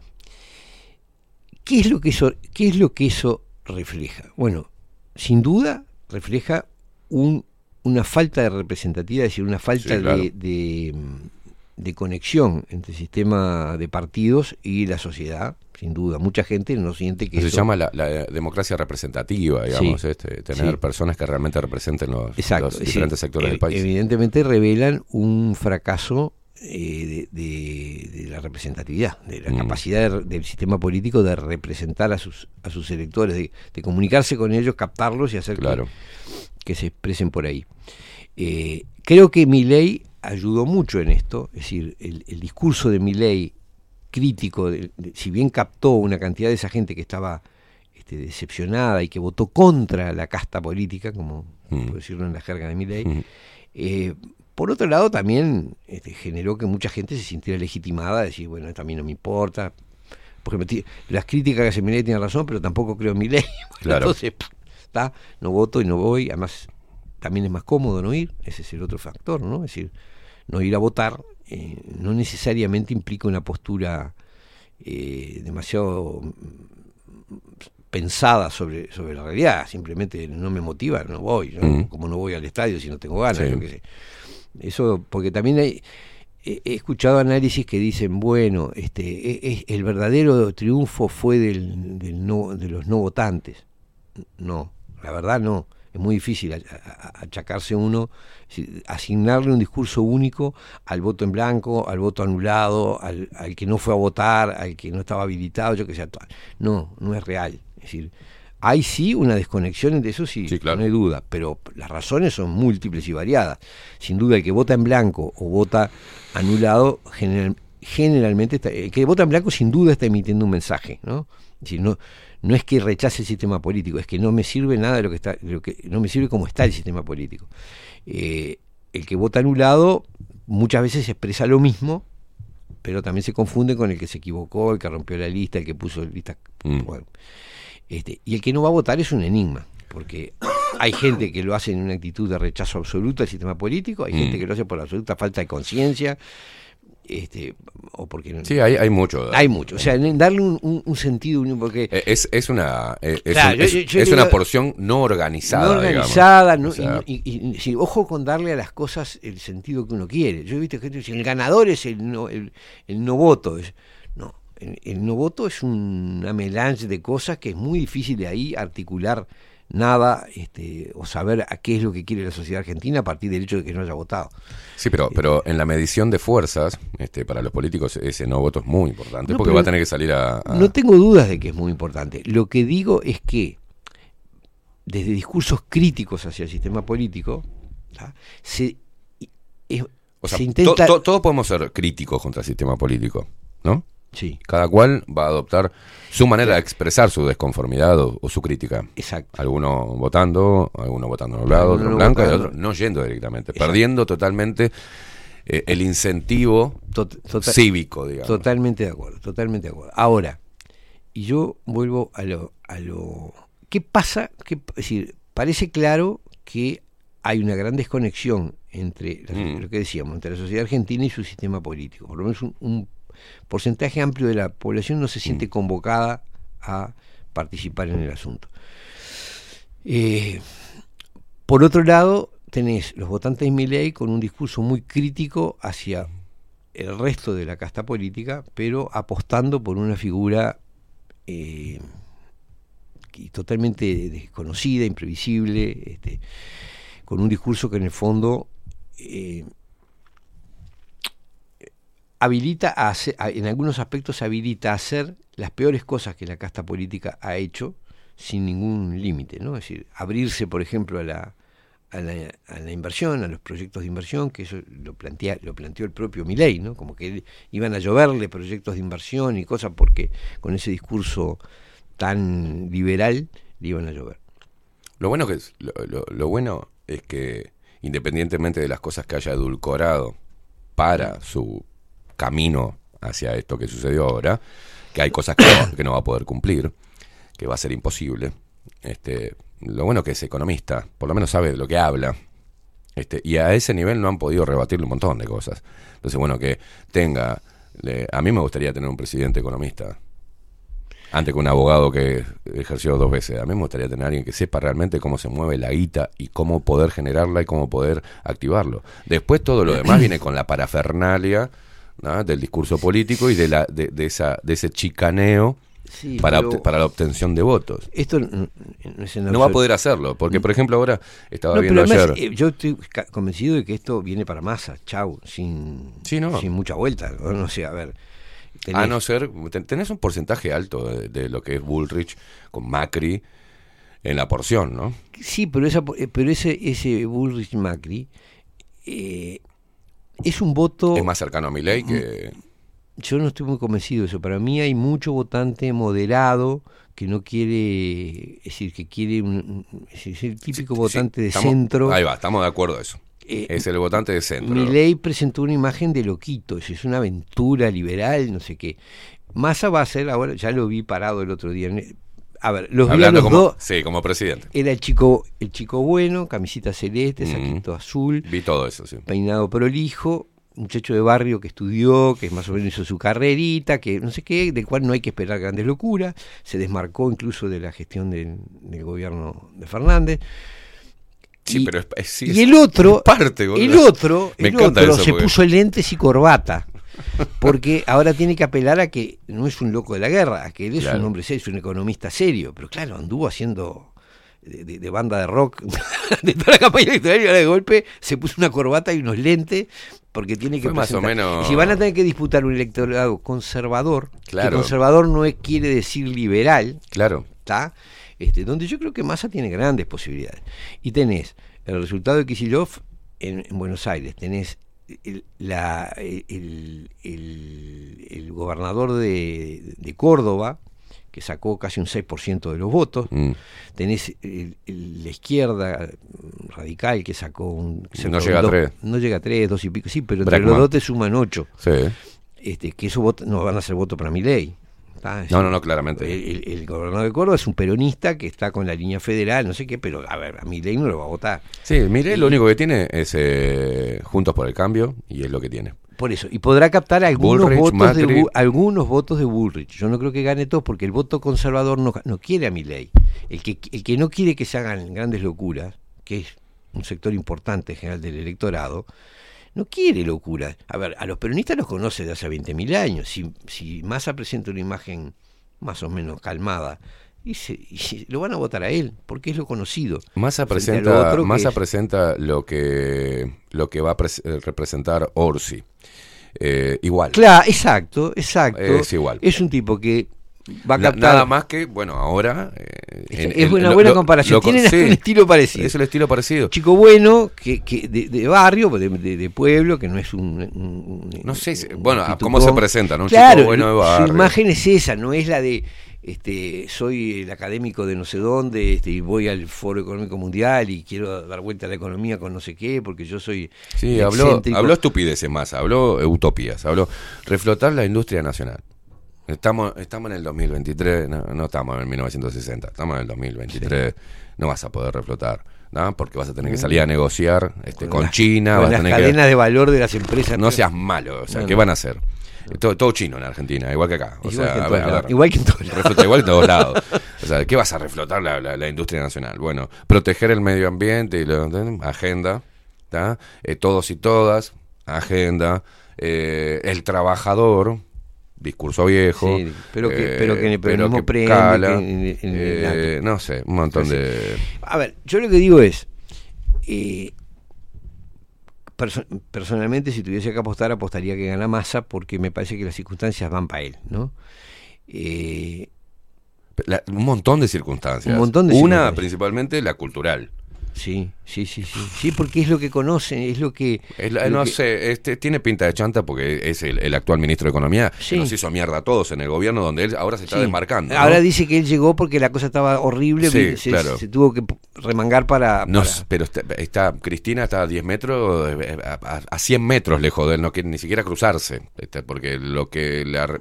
¿qué es lo que eso, qué es lo que eso refleja? Bueno, sin duda refleja un, una falta de representatividad, es decir, una falta Sí, claro. de, de, de conexión entre el sistema de partidos y la sociedad, sin duda. Mucha gente no siente que se eso- llama la, la democracia representativa, digamos, Sí. este, tener Sí. personas que realmente representen los, Exacto, diferentes sectores del país. Evidentemente revelan un fracaso eh, de, de- de la representatividad, de la Mm. capacidad de- del sistema político de representar a sus, a sus electores, de, de comunicarse con ellos, captarlos y hacer Claro. que, se expresen por ahí. Eh, creo que Milei ayudó mucho en esto, es decir, el, el discurso de Milei crítico, de- de- si bien captó una cantidad de esa gente que estaba este, decepcionada y que votó contra la casta política, como Mm. por decirlo en la jerga de Milei, Mm. eh, por otro lado también este, generó que mucha gente se sintiera legitimada, decir, bueno, esto a mí no me importa. Por ejemplo, ti- las críticas que hace Milei tienen razón, pero tampoco creo en Milei. Bueno, Claro. Entonces, está, no voto y no voy. Además, también es más cómodo no ir, ese es el otro factor, ¿no? Es decir, no ir a votar eh, no necesariamente implica una postura eh, demasiado mm, pensada sobre, sobre la realidad, simplemente no me motiva, no voy, ¿no? Mm. como no voy al estadio si no tengo ganas, Sí. yo qué sé. Eso, porque también hay, he escuchado análisis que dicen, bueno, este, e- e- el verdadero triunfo fue del, del no, de los no votantes. No, la verdad no. Es muy difícil achacarse uno, si- asignarle un discurso único al voto en blanco, al voto anulado, al, al que no fue a votar, al que no estaba habilitado, yo que sé. No, no es real. Es decir, hay sí una desconexión entre eso, sí, Sí, claro. no hay duda, pero las razones son múltiples y variadas. Sin duda, el que vota en blanco o vota anulado, general- generalmente, está- el que vota en blanco sin duda está emitiendo un mensaje, ¿no? Es decir, no, no es que rechace el sistema político, es que no me sirve nada de lo que está, lo que no me sirve como está el sistema político. Eh, el que vota anulado muchas veces expresa lo mismo, pero también se confunde con el que se equivocó, el que rompió la lista, el que puso lista. Mm. bueno. Este, y el que no va a votar es un enigma, porque hay gente que lo hace en una actitud de rechazo absoluto al sistema político, hay Mm. gente que lo hace por absoluta falta de conciencia, este, o porque Sí, hay, hay mucho. hay mucho. O sea, darle un, un- un sentido porque Eh, Es, es una, eh, es, Claro, un- yo- es- yo- yo es digo- una porción no organizada. no organizada, no- O sea, y, y- y- sí, ojo con darle a las cosas el sentido que uno quiere. Yo he visto gente que dice, el ganador es el no, el, el no voto. Es- no, el, el no voto es una melange de cosas que es muy difícil de ahí articular nada este, o saber a qué es lo que quiere la sociedad argentina a partir del hecho de que no haya votado. Sí, pero, pero en la medición de fuerzas, este, para los políticos ese no voto es muy importante No, porque va a tener que salir a... a- No tengo dudas de que es muy importante. Lo que digo es que desde discursos críticos hacia el sistema político, se, es- o sea, se intenta... to- to- todos podemos ser críticos contra el sistema político, ¿no? Sí, Cada cual va a adoptar su manera de expresar su desconformidad o, o su crítica. exacto. Alguno votando, alguno votando Alguno otro no blanco y otro no yendo directamente, Exacto. perdiendo totalmente eh, el incentivo Tot- tota- cívico, digamos. Totalmente de acuerdo, totalmente de acuerdo. Ahora, y yo vuelvo a lo, a lo ¿qué pasa? ¿Qué- es decir, parece claro que hay una gran desconexión entre la- Mm. lo que decíamos, entre la sociedad argentina y su sistema político. Por lo menos un, un porcentaje amplio de la población no se Mm. siente convocada a participar en el asunto. Eh, por otro lado, tenés los votantes de Milei con un discurso muy crítico hacia el resto de la casta política, pero apostando por una figura eh, totalmente desconocida, imprevisible, este, con un discurso que en el fondo eh, habilita a hacer, en algunos aspectos habilita a hacer las peores cosas que la casta política ha hecho sin ningún límite, ¿no? Es decir, abrirse, por ejemplo, a la, a la, inversión, a los proyectos de inversión, que eso lo plantea, lo planteó el propio Milei, ¿no? Como que iban a lloverle proyectos de inversión y cosas porque con ese discurso tan liberal le iban a llover. Lo bueno que es, lo, lo- lo bueno es que independientemente de las cosas que haya edulcorado para su camino hacia esto que sucedió ahora, que hay cosas que no, que no va a poder cumplir, que va a ser imposible. Este, lo bueno que es economista, por lo menos sabe de lo que habla. Este, y a ese nivel no han podido rebatirle un montón de cosas. Entonces, bueno, que tenga. a mí me gustaría tener un presidente economista antes que un abogado que ejerció dos veces. A mí me gustaría tener alguien que sepa realmente cómo se mueve la guita y cómo poder generarla y cómo poder activarlo. Después todo lo demás viene con la parafernalia ¿no? del discurso político y de, la, de, de esa, de ese chicaneo Sí, para, para la obtención de votos. Esto no, es va a poder hacerlo, porque por ejemplo ahora estaba No, viendo además, ayer... eh, yo estoy convencido de que esto viene para masa, chau, sin, Sí, no. sin mucha vuelta. No, sé, a ver. tenés- A no ser, ten- tenés un porcentaje alto de, de lo que es Bullrich con Macri en la porción, ¿no? Sí, pero, esa, eh, pero ese, ese Bullrich Macri eh, es un voto. Es más cercano a mi ley que... Yo no estoy muy convencido de eso. Para mí hay mucho votante moderado que no quiere, es decir, que quiere un, es decir, el típico Sí, votante de estamos- centro. Ahí va, estamos de acuerdo a eso. Eh, es el votante de centro. Milei presentó una imagen de loquito, es una aventura liberal, no sé qué. Massa va a ser ahora, ya lo vi parado el otro día. A ver, los vi a Hablando los como, dos. sí, como presidente. Era el chico, el chico bueno, camisita celeste, Mm. saquito azul, Vi todo eso, sí. peinado prolijo, muchacho de barrio que estudió, que más o menos hizo su carrerita, que no sé qué, del cual no hay que esperar grandes locuras, se desmarcó incluso de la gestión del, del gobierno de Fernández. Sí, Y- pero es, es- sí, y el otro, parte, el otro, Me el otro eso, se porque- puso lentes y corbata. Porque ahora tiene que apelar a que no es un loco de la guerra, a que él es Claro. un hombre serio, es un economista serio. Pero claro, anduvo haciendo de, de- de banda de rock de toda la campaña electoral y ahora de golpe se puso una corbata y unos lentes porque tiene que Fue más o presentar- menos- Y si van a tener que disputar un electorado conservador, que Claro. conservador no es, quiere decir liberal, Claro. ¿está? Este, donde yo creo que Massa tiene grandes posibilidades. Y tenés el resultado de Kisilov en, en Buenos Aires, tenés el, la- el, el- el gobernador de, de Córdoba, que sacó casi un 6% de los votos, Mm. tenés la izquierda radical que sacó un... No llega a dos- tres. No llega a tres, dos y pico, sí, pero entre los dos te suman ocho. Sí. Este, que esos votos no van a ser votos para mi ley. No, no, no, claramente. El, el- el gobernador de Córdoba es un peronista que está con la línea federal, no sé qué, pero a ver, a mi ley no lo va a votar. Sí, mire, lo único que tiene es eh, Juntos por el Cambio y es lo que tiene. Por eso, y podrá captar algunos Bullrich, votos de Macri. Algunos votos de Bullrich. Yo no creo que gane todos porque el voto conservador no, no quiere a mi ley. El que, el que no quiere que se hagan grandes locuras, que es un sector importante en general del electorado, no quiere locuras. A ver, a los peronistas los conoce de hace 20.000 años. Si, si Massa presenta una imagen más o menos calmada, y, se- y se- lo van a votar a él, porque es lo conocido. Massa lo presenta, que Massa es- presenta lo que lo que va a eh, representar Orsi. Eh, igual. Claro, exacto, exacto. Es igual. Es un tipo que va a captar. Nada más que, bueno, ahora... eh, en- es una buena lo- comparación. lo- Tienen hasta sí, un estilo parecido. Es el estilo parecido. Chico bueno, que, que de, de barrio, de, de- de pueblo, que no es un. un- No sé, un bueno, cómo se presenta, ¿no? Claro, chico bueno de barrio. su imagen es esa, no es la de. Este, soy el académico de no sé dónde este, y voy al Foro Económico Mundial y quiero dar vuelta a la economía con no sé qué porque yo soy Sí, habló, habló estupideces más, habló utopías, habló reflotar la industria nacional. Estamos, estamos en el 2023, no, no estamos en 1960, estamos en el 2023, no vas a poder reflotar, ¿no? porque vas a tener que salir a negociar este, con, China, con vas a las tener cadenas que... de valor de las empresas. No seas malo, o sea, No, ¿qué no. van a hacer? Todo, todo chino en Argentina, igual que acá. O Igual sea, que a todos ver, a lados, ver. igual que en todos lados. Reflota igual en todos lados. O sea, ¿qué vas a reflotar la, la- la industria nacional? Bueno, proteger el medio ambiente, y lo- agenda. Eh, todos y todas, agenda, eh, el trabajador, discurso viejo, Sí, pero que- eh, pero que- pero el mismo prende cala, que en- en- eh, no sé, un montón de... A ver, yo lo que digo es, eh, perso- personalmente si tuviese que apostar, apostaría que gana masa porque me parece que las circunstancias van para él, ¿no? Eh, la- un montón de circunstancias. Un montón de Una, circunstancias. principalmente, la cultural. Sí, sí, sí, sí, sí, porque es lo que conocen, es lo que... Es la- lo no que- sé, este, tiene pinta de chanta porque es el, el actual ministro de Economía Sí. que nos hizo mierda a todos en el gobierno donde él ahora se está Sí. desmarcando. ¿no? Ahora dice que él llegó porque la cosa estaba horrible, Sí, se, claro. se tuvo que remangar para... No, para- pero está, está- Cristina está a 10 metros, a, a- a 100 metros lejos de él, no quiere ni siquiera cruzarse, este, porque lo que le ar-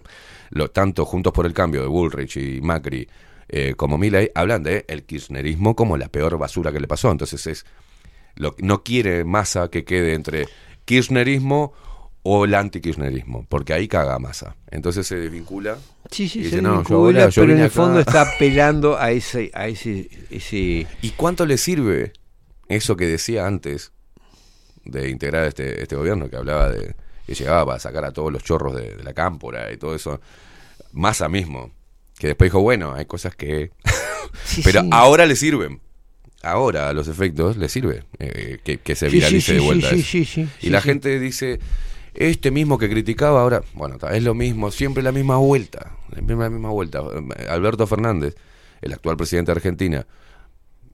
lo, tanto Juntos por el Cambio de Bullrich y Macri eh, como Milei hablan de el kirchnerismo como la peor basura que le pasó, entonces es lo, no quiere masa que quede entre kirchnerismo o el antikirchnerismo, porque ahí caga masa, entonces se desvincula Sí, sí, y se dice, no, yo vincula, ahora- yo pero en el acá". fondo está apelando a ese, a ese, ese ¿Y cuánto le sirve eso que decía antes de integrar este, este gobierno, que hablaba de que llegaba para sacar a todos los chorros de, de la cámpora y todo eso? Massa mismo, que después dijo, bueno, hay cosas que... Sí, Pero sí. ahora le sirven. Ahora a los efectos le sirve eh, que, que se viralice sí, de vuelta eso. y la gente dice, este mismo que criticaba ahora, bueno, es lo mismo, siempre la misma vuelta, siempre la misma vuelta. Alberto Fernández, el actual presidente de Argentina,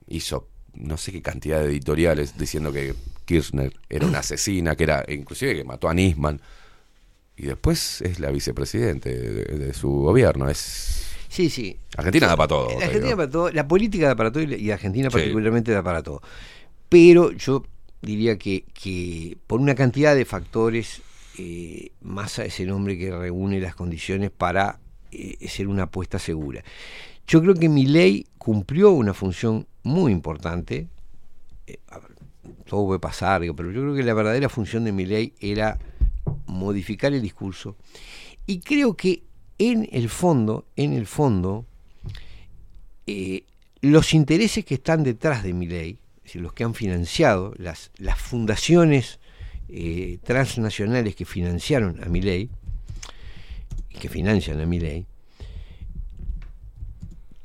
hizo no sé qué cantidad de editoriales diciendo que Kirchner era una asesina, que era inclusive que mató a Nisman. Y después es la vicepresidente de, de su gobierno. Es Sí, sí. Argentina da para todo. La te Argentina para todo, la política da para todo y la- Argentina Sí. particularmente da para todo. Pero yo diría que, que por una cantidad de factores, eh, Massa es el hombre que reúne las condiciones para eh, ser una apuesta segura. Yo creo que mi ley cumplió una función muy importante. Eh, todo puede pasar, pero yo creo que la verdadera función de mi ley era modificar el discurso. Y creo que en el fondo, en el fondo, eh, los intereses que están detrás de mi ley, los que han financiado, las, las fundaciones eh, transnacionales que financiaron a mi ley, que financian a mi ley,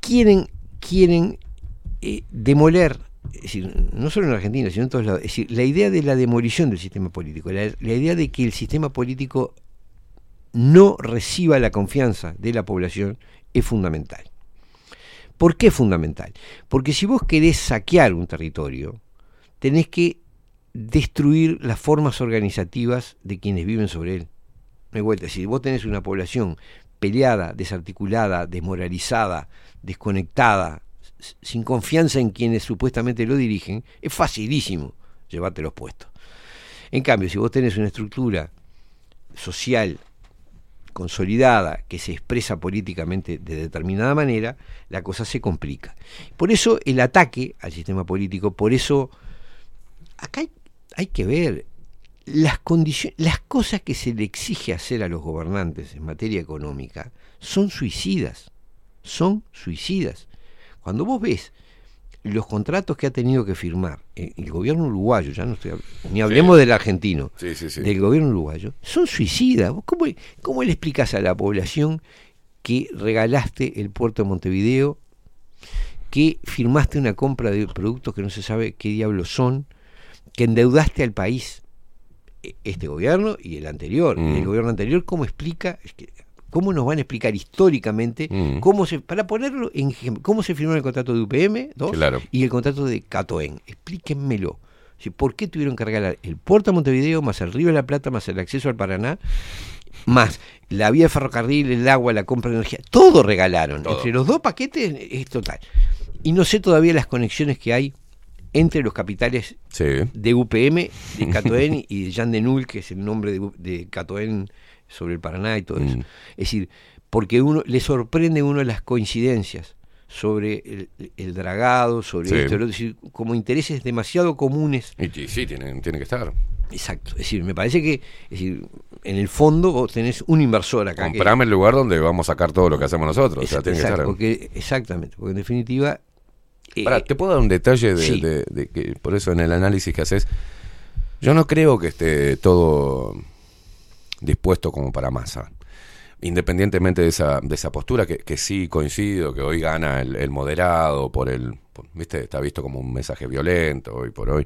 quieren, quieren eh, demoler, es decir, no solo en Argentina, sino en todos lados, es decir, la idea de la demolición del sistema político, la idea de que el sistema político no reciba la confianza de la población es fundamental. ¿Por qué es fundamental? Porque si vos querés saquear un territorio, tenés que destruir las formas organizativas de quienes viven sobre él. Hay vuelta. Si vos tenés una población peleada, desarticulada, desmoralizada, desconectada, sin confianza en quienes supuestamente lo dirigen, es facilísimo llevarte los puestos. En cambio, si vos tenés una estructura social consolidada que se expresa políticamente de determinada manera, la cosa se complica. Por eso el ataque al sistema político, por eso acá hay, que ver las condiciones, las cosas que se le exige hacer a los gobernantes en materia económica son suicidas, son suicidas. Cuando vos ves los contratos que ha tenido que firmar eh, el gobierno uruguayo, ya no estoy ni hablemos del argentino, Sí, sí, sí. del gobierno uruguayo, son suicidas. ¿Vos ¿Cómo, ¿Cómo le explicas a la población que regalaste el puerto de Montevideo, que firmaste una compra de productos que no se sabe qué diablos son, que endeudaste al país, e- este gobierno y el anterior? Mm. El gobierno anterior, ¿cómo explica? Es que, ¿Cómo nos van a explicar históricamente Mm. cómo se, para ponerlo en ejemplo, cómo se firmó el contrato de UPM 2 Claro. y el contrato de Catoen? Explíquenmelo. ¿Por qué tuvieron que regalar el puerto a Montevideo, más el río de la Plata, más el acceso al Paraná, más la vía de ferrocarril, el agua, la compra de energía? Todo regalaron. Todo. Entre los dos paquetes es total. Y no sé todavía las conexiones que hay entre los capitales Sí. de UPM, de Catoen y de Jean de Null, que es el nombre de, de Catoen sobre el Paraná y todo eso. Mm. Es decir, porque uno le sorprende a uno las coincidencias sobre el, el dragado, sobre Sí. esto, es decir, como intereses demasiado comunes. Y, y sí, tienen, tienen que estar. Exacto. Es decir, me parece que es decir, en el fondo vos tenés un inversor acá. que- Comprame el lugar donde vamos a sacar todo lo que hacemos nosotros. O sea, tiene que estar. porque, exactamente, porque en definitiva... eh, Pará, ¿te puedo dar un detalle de, sí. de- de que por eso en el análisis que haces? Yo no creo que esté todo dispuesto como para masa. Independientemente de esa, de esa postura, que, que sí coincido, que hoy gana el, moderado por el. ¿Viste? Está visto como un mensaje violento hoy por hoy.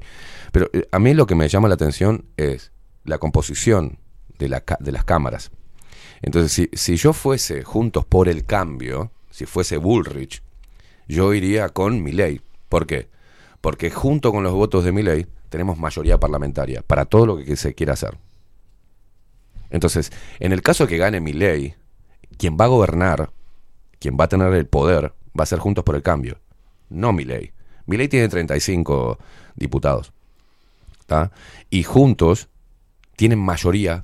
Pero eh, a mí lo que me llama la atención es la composición de, la, de las cámaras. Entonces, si, si yo fuese Juntos por el Cambio, si fuese Bullrich, yo iría con Milei. ¿Por qué? Porque junto con los votos de Milei tenemos mayoría parlamentaria para todo lo que se quiera hacer. Entonces, en el caso de que gane Milei, quien va a gobernar, quien va a tener el poder, va a ser Juntos por el Cambio, no Milei. Milei tiene 35 diputados. ¿tá? Y juntos tienen mayoría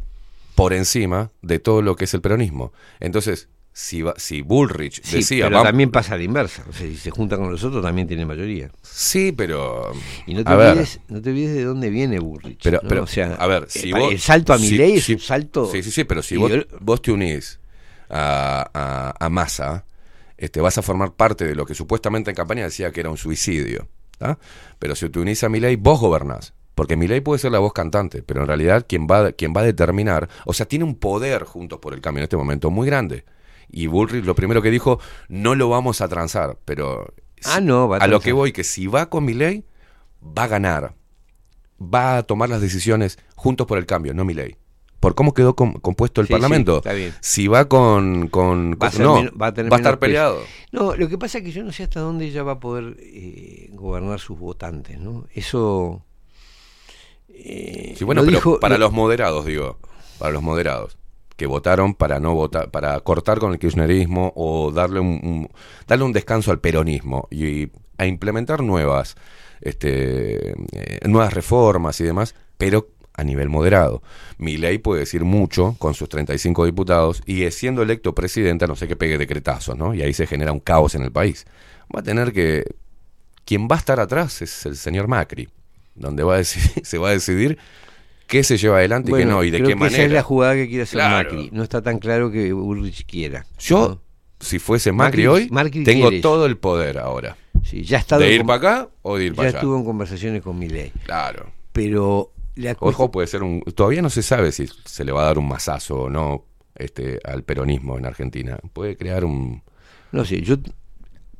por encima de todo lo que es el peronismo. Entonces, si, va- si Bullrich sí, decía... pero "Vam- también pasa a la inversa. O sea, si se junta con los otros también tiene mayoría. Sí, pero... Y no te, olvides, no te olvides de dónde viene Bullrich. Pero, ¿no? pero o sea, a ver, si pa- vos, el salto a si- Milei es si- un salto. Sí, sí, sí, pero si vos, vos te unís a, a, a Massa, este, vas a formar parte de lo que supuestamente en campaña decía que era un suicidio. ¿tá? Pero si te unís a Milei, vos gobernás. Porque Milei puede ser la voz cantante, pero en realidad quien va, quien va a determinar, o sea, tiene un poder juntos por el cambio en este momento muy grande. Y Bullrich lo primero que dijo, no lo vamos a transar, pero Ah, no, va a a lo que voy, que si va con Milei, va a ganar va a tomar las decisiones juntos por el cambio, no Milei. Por cómo quedó com- compuesto el Sí, sí, Parlamento. está bien. Si va con. con Va con- no, va a estar peleado. No, lo que pasa es que yo no sé hasta dónde ella va a poder eh, gobernar sus votantes, ¿no? Eso. eh, Sí, bueno, lo pero dijo- para lo- los moderados, digo. Para los moderados. Que votaron para no votar, para cortar con el kirchnerismo o darle un, darle un descanso al peronismo y, a implementar nuevas, este, eh, nuevas reformas y demás, pero a nivel moderado. ley puede decir mucho con sus 35 diputados y siendo electo presidente, no sé que pegue decretazos, ¿no? Y ahí se genera un caos en el país. Va a tener que quien va a estar atrás es el señor Macri, donde va a decidir- se va a decidir qué se lleva adelante y qué no, y de creo qué que manera. Esa es la jugada que quiere hacer Claro. Macri. No está tan claro que Ulrich quiera. Yo, ¿no? si fuese Macri, Macri- hoy, Macri tengo todo el poder ahora. Sí, ya estado ¿De ir para acá o de ir Ya para allá? estuvo en conversaciones con Milei. Claro. Pero la Ojo, puede ser un. Todavía no se sabe si se le va a dar un mazazo o no este, al peronismo en Argentina. Puede crear un. No sé, yo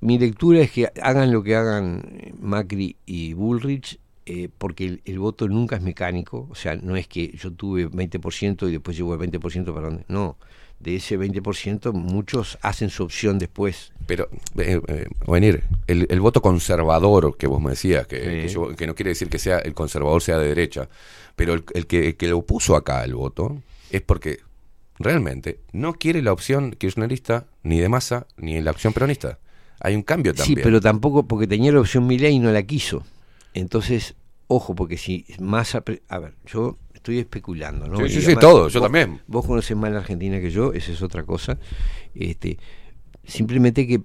mi lectura es que hagan lo que hagan Macri y Bullrich, eh, porque el, el voto nunca es mecánico, o sea, no es que yo tuve 20% y después llevo el 20% para donde. No, de ese 20% muchos hacen su opción después. Pero, eh, eh, venir, el, el voto conservador que vos me decías, que, Sí. que yo- que no quiere decir que sea el conservador sea de derecha, pero el, el que, el que lo puso acá el voto es porque realmente no quiere la opción kirchnerista ni de masa ni la opción peronista. Hay un cambio también. Sí, pero tampoco, porque tenía la opción Milei y no la quiso. Entonces, ojo, porque si más... A ver, yo estoy especulando, ¿no? Sí, sí, todo, yo también. Vos conoces más la Argentina que yo, esa es otra cosa. Este, simplemente que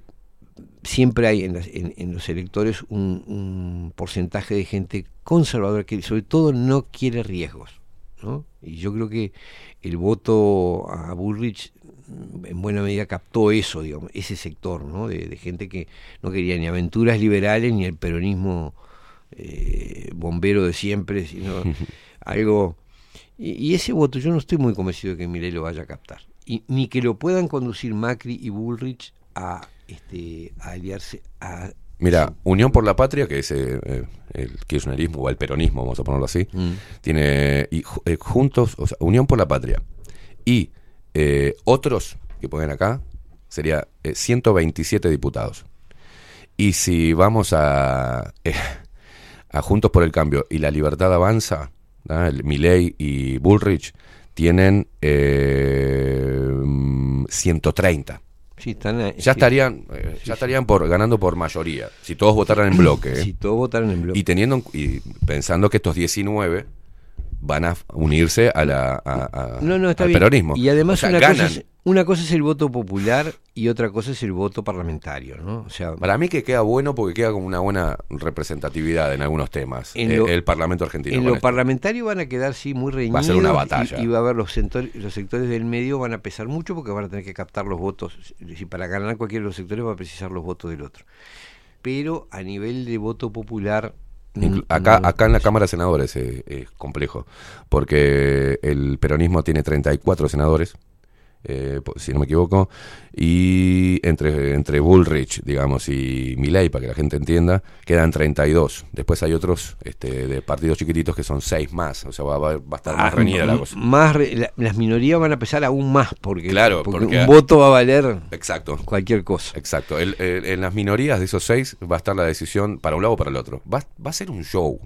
siempre hay en, las- en- en los electores un, un porcentaje de gente conservadora que sobre todo no quiere riesgos. ¿no? Y yo creo que el voto a Bullrich mm, en buena medida captó eso, digamos, ese sector, ¿no? De, de gente que no quería ni aventuras liberales ni el peronismo eh, bombero de siempre, sino algo... Y, y ese voto yo no estoy muy convencido de que Milei lo vaya a captar. Y, ni que lo puedan conducir Macri y Bullrich a, este, a aliarse a... Mira, Unión por la Patria, que es eh, eh, el kirchnerismo o el peronismo, vamos a ponerlo así, Mm. tiene y, eh, juntos, o sea, Unión por la Patria y eh, otros que ponen acá, sería eh, 127 diputados. Y si vamos a, a Juntos por el Cambio y la Libertad Avanza, el Milei y Bullrich, tienen eh, mm, 130. Sí, están, Ya sí. estarían, eh, ya estarían por, ganando por mayoría, si todos votaran en bloque. ¿eh? Si todos votaron en bloque. Y teniendo en- y pensando que estos 19 van a unirse a la, a- a- No, no, está al bien. peronismo. Y además O sea, una, cosa ganan. es, una cosa es el voto popular y otra cosa es el voto parlamentario, ¿no? O sea, Para mí que queda bueno porque queda como una buena representatividad en algunos temas. En eh, lo- el Parlamento argentino. en lo esto. parlamentario van a quedar sí muy reñidos. Va a ser una batalla. Y, va a haber los, sectores, los sectores del medio van a pesar mucho porque van a tener que captar los votos. Decir, para ganar cualquiera de los sectores va a precisar los votos del otro. Pero a nivel de voto popular. Inclu- mm, Acá, acá en la Cámara de Senadores eh, es complejo, porque el peronismo tiene 34 senadores, eh, si no me equivoco, y entre, entre Bullrich, digamos, y Milei, para que la gente entienda, quedan 32. Después hay otros este, de partidos chiquititos que son 6 más, o sea, va, va- va a estar más Ah, reñida la cosa. Más re- la- las minorías van a pesar aún más porque, Claro, porque porque- un voto va a valer Exacto. cualquier cosa. Exacto. El- el- en las minorías de esos seis va a estar la decisión para un lado o para el otro. Va, va a ser un show.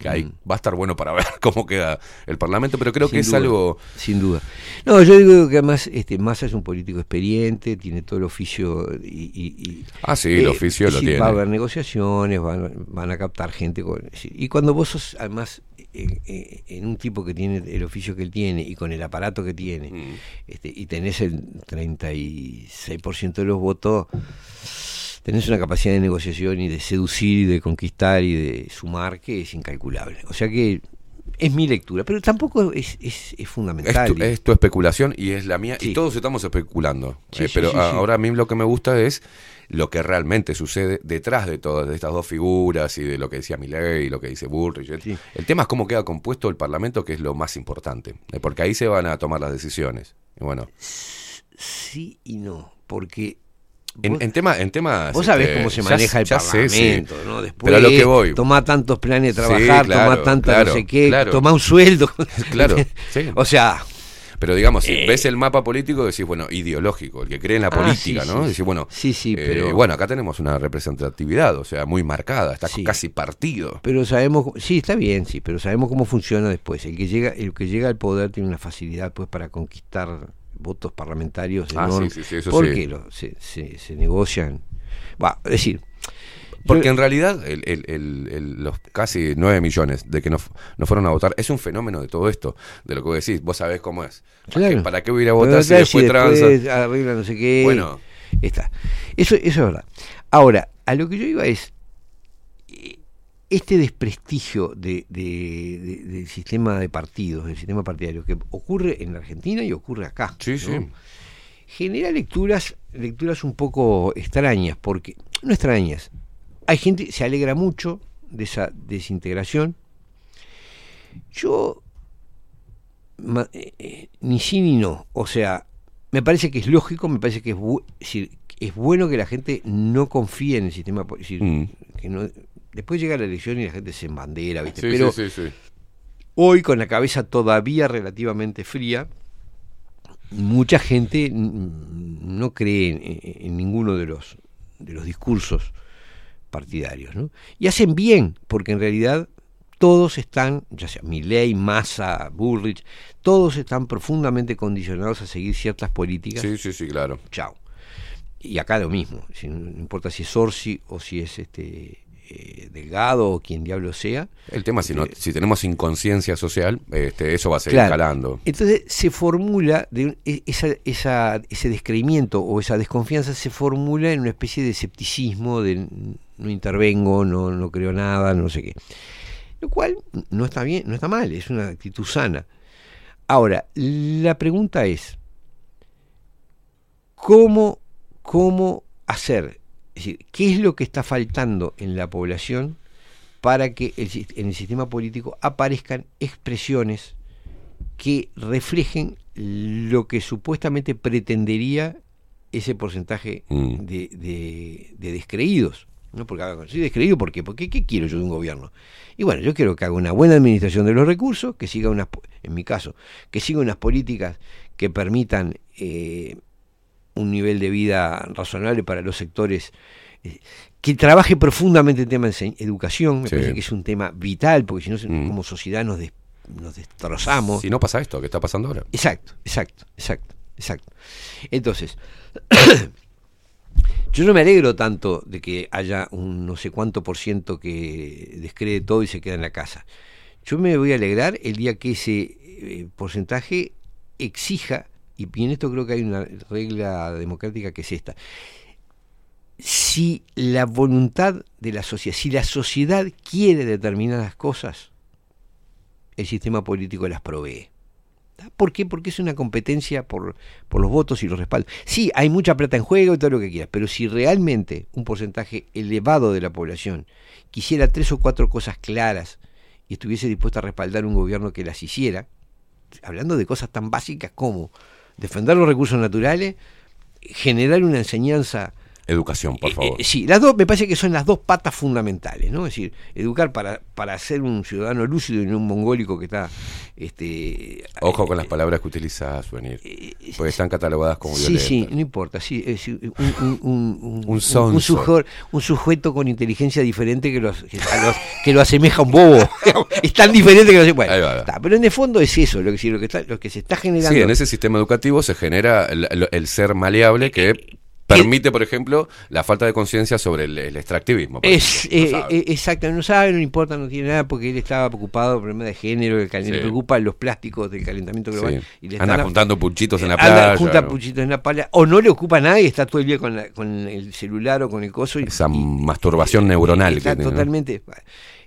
Que hay, Mm. va a estar bueno para ver cómo queda el Parlamento, pero creo Sin que es algo. Sin duda. No, yo digo que además este, Massa es un político experiente, tiene todo el oficio y... y- y- Ah, sí, el oficio es lo tiene. Va a haber negociaciones, van, van a captar gente. Con, y cuando vos sos, además, eh, eh, en un tipo que tiene el oficio que él tiene y con el aparato que tiene, Mm. este, y tenés el 36% de los votos, tenés una capacidad de negociación y de seducir y de conquistar y de sumar que es incalculable. O sea que es mi lectura, pero tampoco es, es, es Es fundamental. tu, es tu especulación y es la mía. Sí. Y todos estamos especulando. Sí, Eh, sí, pero ahora a mí lo que me gusta es lo que realmente sucede detrás de todas de estas dos figuras y de lo que decía Milei y lo que dice Bullrich. El, tema es cómo queda compuesto el Parlamento, que es lo más importante. eh, Porque ahí se van a tomar las decisiones. Y bueno, Sí y no, porque en, tema, en temas, vos sabés este, cómo se ya- maneja el sé, sí. parlamento, ¿no? Después Pero a lo que voy. toma tantos planes de Sí, trabajar, claro, toma tanta claro, no sé qué, claro. toma un sueldo. Claro, sí. o sea, Pero digamos, si Eh. ves el mapa político, decís, bueno, ideológico, el que cree en la Ah, política, sí, ¿no? sí, Decís, bueno, sí, sí, eh, pero- bueno, acá tenemos una representatividad, o sea, muy marcada, está Sí. casi partido. pero sabemos, sí, está bien, sí, pero sabemos cómo funciona después. El que llega, el que llega al poder tiene una facilidad pues para conquistar votos parlamentarios Ah, enormes, sí, sí, sí, eso porque lo- se, se, se negocian. Va, es decir, Porque yo- en realidad el- el- el- el- los casi 9 millones de que no, no fueron a votar es un fenómeno de todo esto, de lo que vos decís, vos sabés cómo es. ¿Para, Claro. qué, para qué voy a ir a votar si después después arregla no sé qué. Bueno. Está. Eso, eso es verdad. Ahora, a lo que yo iba es. Este desprestigio de, de- de- del sistema de partidos, del sistema partidario, que ocurre en la Argentina y ocurre acá. Sí, ¿no? sí. Genera lecturas, lecturas un poco extrañas, porque. No extrañas. Hay gente que se alegra mucho de esa desintegración. Yo ma- eh, eh, ni sí ni no. O sea, me parece que es lógico, me parece que es, bu- es decir, es bueno que la gente no confíe en el sistema. es decir, Mm. que no, después llega la elección y la gente se embandera, ¿viste? Sí, Pero sí, sí, hoy, con la cabeza todavía relativamente fría, mucha gente no cree en, ninguno de los, de los discursos partidarios. ¿no? Y hacen bien, porque en realidad todos están, ya sea Milley, Massa, Bullrich, todos están profundamente condicionados a seguir ciertas políticas. Sí, sí, sí, claro. Chao. Y acá lo mismo, no, importa si es Orsi o si es este Delgado o quien diablo sea. El tema, si, no, Eh, si tenemos inconsciencia social, este, eso va a seguir Claro. escalando. Entonces se formula, de e- esa, esa- ese descreimiento o esa desconfianza se formula en una especie de escepticismo, de no intervengo, no, no creo nada, no sé qué. Lo cual no está bien, no está mal, es una actitud sana. Ahora, la pregunta es, ¿cómo, cómo hacer? Es decir, ¿qué es lo que está faltando en la población para que el en el sistema político aparezcan expresiones que reflejen lo que supuestamente pretendería ese porcentaje Mm. de, de- de descreídos. ¿no? Porque ah, soy descreído ¿por qué? porque ¿qué quiero yo de un gobierno? Y bueno, yo quiero que haga una buena administración de los recursos, que siga unas, en mi caso, que siga unas políticas que permitan eh, un nivel de vida razonable para los sectores, eh, que trabaje profundamente el tema de educación, me Sí. parece que es un tema vital, porque si no, Mm. como sociedad nos, des- nos destrozamos. Si no pasa esto, ¿qué está pasando ahora? Exacto, exacto, exacto, exacto. Entonces, yo no me alegro tanto de que haya un no sé cuánto por ciento que descree todo y se queda en la casa. Yo me voy a alegrar el día que ese eh, porcentaje exija, y en esto creo que hay una regla democrática que es esta, si la voluntad de la sociedad, si la sociedad quiere determinadas cosas, el sistema político las provee. ¿Por qué? Porque es una competencia por, por los votos y los respaldos. Sí, hay mucha plata en juego y todo lo que quieras, pero si realmente un porcentaje elevado de la población quisiera tres o cuatro cosas claras y estuviese dispuesta a respaldar un gobierno que las hiciera, hablando de cosas tan básicas como defender los recursos naturales, generar una enseñanza Educación, por favor. eh, sí, las dos, me parece que son las dos patas fundamentales, ¿no? Es decir, educar para, para ser un ciudadano lúcido y no un mongólico que está este Ojo con las palabras que utilizas, venir. Porque están catalogadas como Eh, Sí, violentas. sí, no importa, sí, es un, un, un, sujeto, un sujeto con inteligencia diferente que, los, que, a los- que lo asemeja a un bobo. es tan diferente que lo hace. Bueno, está, pero en el fondo es eso, lo que, sí, lo que, está, lo que se está generando. Sí, en ese sistema educativo se genera el ser maleable que permite, por ejemplo, la falta de conciencia sobre el, el extractivismo. Es, eh, No sabe. eh, exacto, no sabe, no importa, no tiene nada porque él estaba preocupado por problemas de género, el Sí. le preocupan los plásticos del calentamiento global. Sí. Y le Anda están- juntando puchitos en la anda, playa. junta ¿no? puchitos en la playa, o no le ocupa nada y está todo el día con, la- con el celular o con el coso. Y, Esa masturbación neuronal está que tiene, ¿no? totalmente.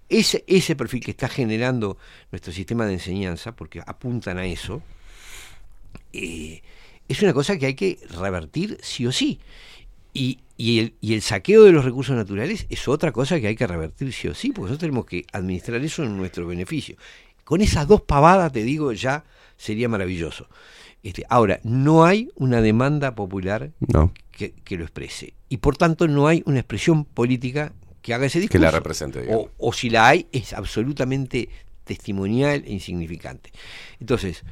Ese, ese perfil que está generando nuestro sistema de enseñanza, porque apuntan a eso, eh, es una cosa que hay que revertir sí o sí. Y, y el, y el saqueo de los recursos naturales es otra cosa que hay que revertir sí o sí, porque nosotros tenemos que administrar eso en nuestro beneficio. Con esas dos pavadas, te digo, ya sería maravilloso. Este, ahora, no hay una demanda popular No, que, que lo exprese. Y por tanto no hay una expresión política que haga ese que discurso. la represente. O, o si la hay, es absolutamente testimonial e insignificante. Entonces,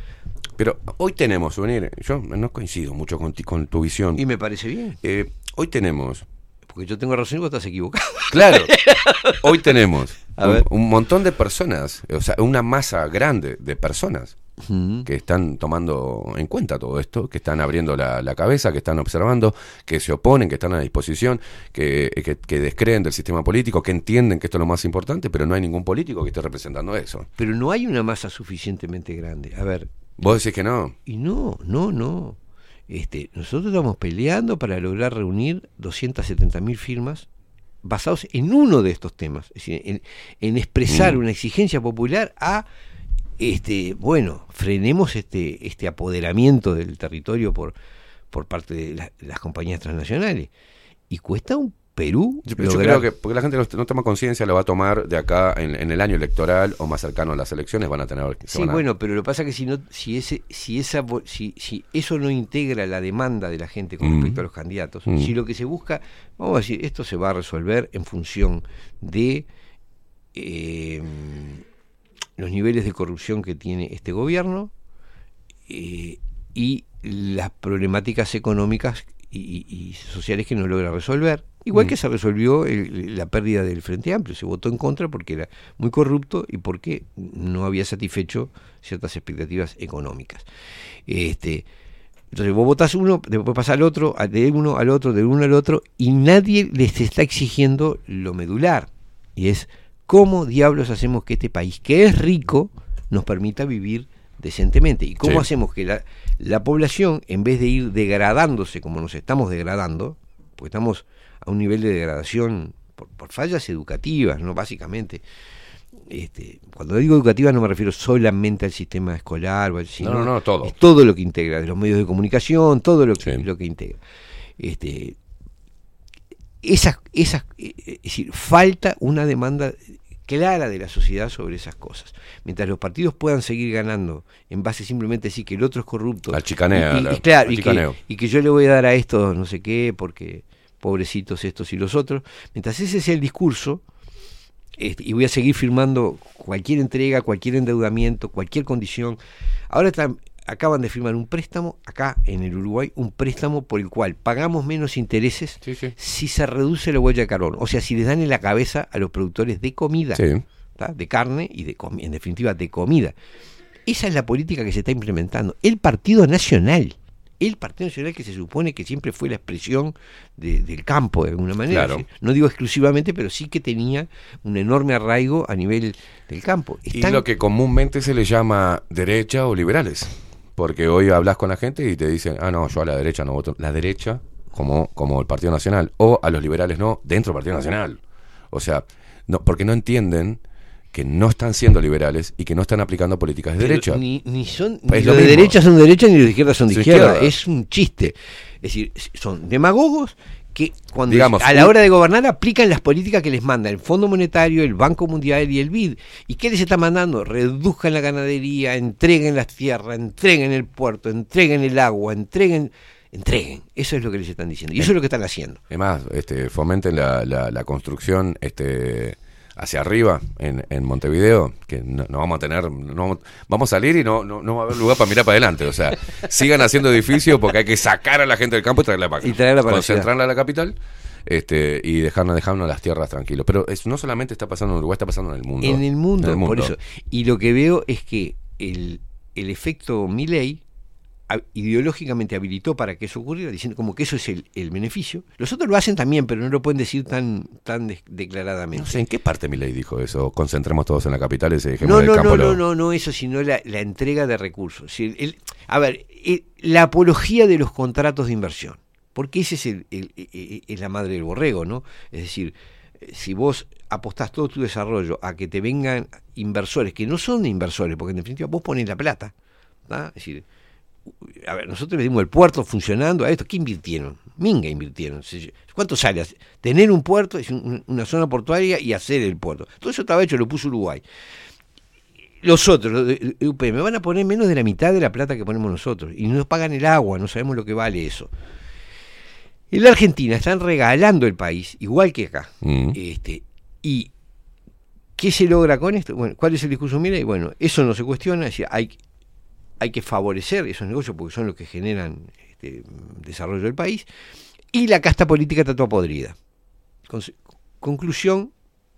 Pero hoy tenemos, venir, yo no coincido mucho con, ti- con tu visión. y me parece bien, Eh, hoy tenemos, porque yo tengo razón y vos estás equivocado. claro, hoy tenemos A un, ver. un montón de personas, o sea, una masa grande de personas que están tomando en cuenta todo esto, que están abriendo la, la cabeza, que están observando, que se oponen, que están a disposición, que, que, que descreen del sistema político, que entienden que esto es lo más importante, pero no hay ningún político que esté representando eso. Pero no hay una masa suficientemente grande. A ver, Vos decís que no. y no, no, no. Este, nosotros estamos peleando para lograr reunir 270.000 firmas basados en uno de estos temas, es decir, en, en expresar Mm. una exigencia popular a este, bueno, frenemos este, este apoderamiento del territorio por, por parte de la- las compañías transnacionales. Y cuesta un Perú. Yo, creo que, porque la gente no, no toma conciencia, lo va a tomar de acá en, en el año electoral o más cercano a las elecciones, van a tener Sí, a- bueno, pero lo que pasa es que si no, si ese, si esa, si, si eso no integra la demanda de la gente con Mm. respecto a los candidatos, Mm. si lo que se busca, vamos a decir, esto se va a resolver en función de eh, los niveles de corrupción que tiene este gobierno eh, y las problemáticas económicas y, sociales que no logra resolver. Igual Mm. que se resolvió el- la pérdida del Frente Amplio, se votó en contra porque era muy corrupto y porque no había satisfecho ciertas expectativas económicas. Este, entonces vos votás uno, después pasa al otro, de uno al otro, de uno al otro, y nadie les está exigiendo lo medular. Y es cómo diablos hacemos que este país, que es rico, nos permita vivir decentemente. Y cómo Sí. hacemos que la, la población, en vez de ir degradándose como nos estamos degradando, porque estamos a un nivel de degradación por, por fallas educativas, ¿no? Básicamente. Este, cuando digo educativas no me refiero solamente al sistema escolar, o al- sino no, no, todo. es todo lo que integra, de los medios de comunicación, todo lo que, Sí. lo que integra. Este, esas, esas, es decir, falta una demanda clara de la sociedad sobre esas cosas. Mientras los partidos puedan seguir ganando en base simplemente a decir que el otro es corrupto. Al chicaneo, y, y- la- y claro, y que, chicaneo. y que yo le voy a dar a estos no sé qué, porque pobrecitos estos y los otros. Mientras ese sea el discurso, este, y voy a seguir firmando cualquier entrega, cualquier endeudamiento, cualquier condición. Ahora están, acaban de firmar un préstamo, acá en el Uruguay, un préstamo por el cual pagamos menos intereses Sí, sí. si se reduce la huella de carbón. O sea, si les dan en la cabeza a los productores de comida, de carne y de en definitiva de comida. Esa es la política que se está implementando. El Partido Nacional, el Partido Nacional que se supone que siempre fue la expresión de- del campo de alguna manera. No digo exclusivamente, pero sí que tenía un enorme arraigo a nivel del campo. Y lo que comúnmente se le llama derecha o liberales. Porque hoy hablas con la gente y te dicen, ah, no, yo a la derecha no voto. La derecha, como, como el Partido Nacional, o a los liberales no, dentro del Partido Nacional. O sea, no, porque no entienden que no están siendo liberales y que no están aplicando políticas de Pero derecha. Ni, ni son ni lo los de derecha son de derecha ni los de izquierda son de izquierda. Es un chiste. Es decir, son demagogos que cuando Digamos, a la hora de gobernar aplican las políticas que les manda el Fondo Monetario, el Banco Mundial y el BID. ¿Y qué les está mandando? Reduzcan la ganadería, entreguen las tierras, entreguen el puerto, entreguen el agua, entreguen entreguen. Eso es lo que les están diciendo. Y eso es lo que están haciendo. Además, este, fomenten la, la, la construcción este, hacia arriba en, en Montevideo, que no, no vamos a tener, no vamos, a salir y no, no, no va a haber lugar para mirar para adelante. O sea, sigan haciendo edificios porque hay que sacar a la gente del campo y traerla para acá. Y traerla para la Concentrarla a la capital. Este, y dejarnos, dejarnos las tierras tranquilos. Pero no solamente está pasando en Uruguay, está pasando en el mundo. En el mundo, En el por mundo. eso. Y lo que veo es que el, el efecto Milley ideológicamente habilitó para que eso ocurriera, diciendo como que eso es el, el beneficio. Los otros lo hacen también, pero no lo pueden decir tan, tan declaradamente. No sé en qué parte mi ley dijo eso. Concentremos todos en la capital y se dejemos No, del no, campo. no, no, no, no eso, sino la, la entrega de recursos. Si el- el- a ver, el- la apología de los contratos de inversión, porque ese es, el, el- e- e- es la madre del borrego, ¿no? Es decir, eh, si vos apostás todo tu desarrollo a que te vengan inversores, que no son inversores, porque en definitiva vos pones la plata, ¿tá? es decir, a ver, nosotros le dimos el puerto funcionando a esto. ¿Qué invirtieron? Minga invirtieron. ¿Cuánto sale? Tener un puerto, es un- una zona portuaria y hacer el puerto. Todo eso estaba hecho, lo puso Uruguay. Los otros, UPM, van a poner menos de la mitad de la plata que ponemos nosotros. Y no nos pagan el agua, no sabemos lo que vale eso. En la Argentina están regalando el país, igual que acá. Mm. Este, y ¿qué se logra con esto? Bueno, ¿cuál es el discurso? Mira, y bueno, eso no se cuestiona, es decir, hay, hay que favorecer esos negocios porque son los que generan este, desarrollo del país. Y la casta política está toda podrida. Con- conclusión,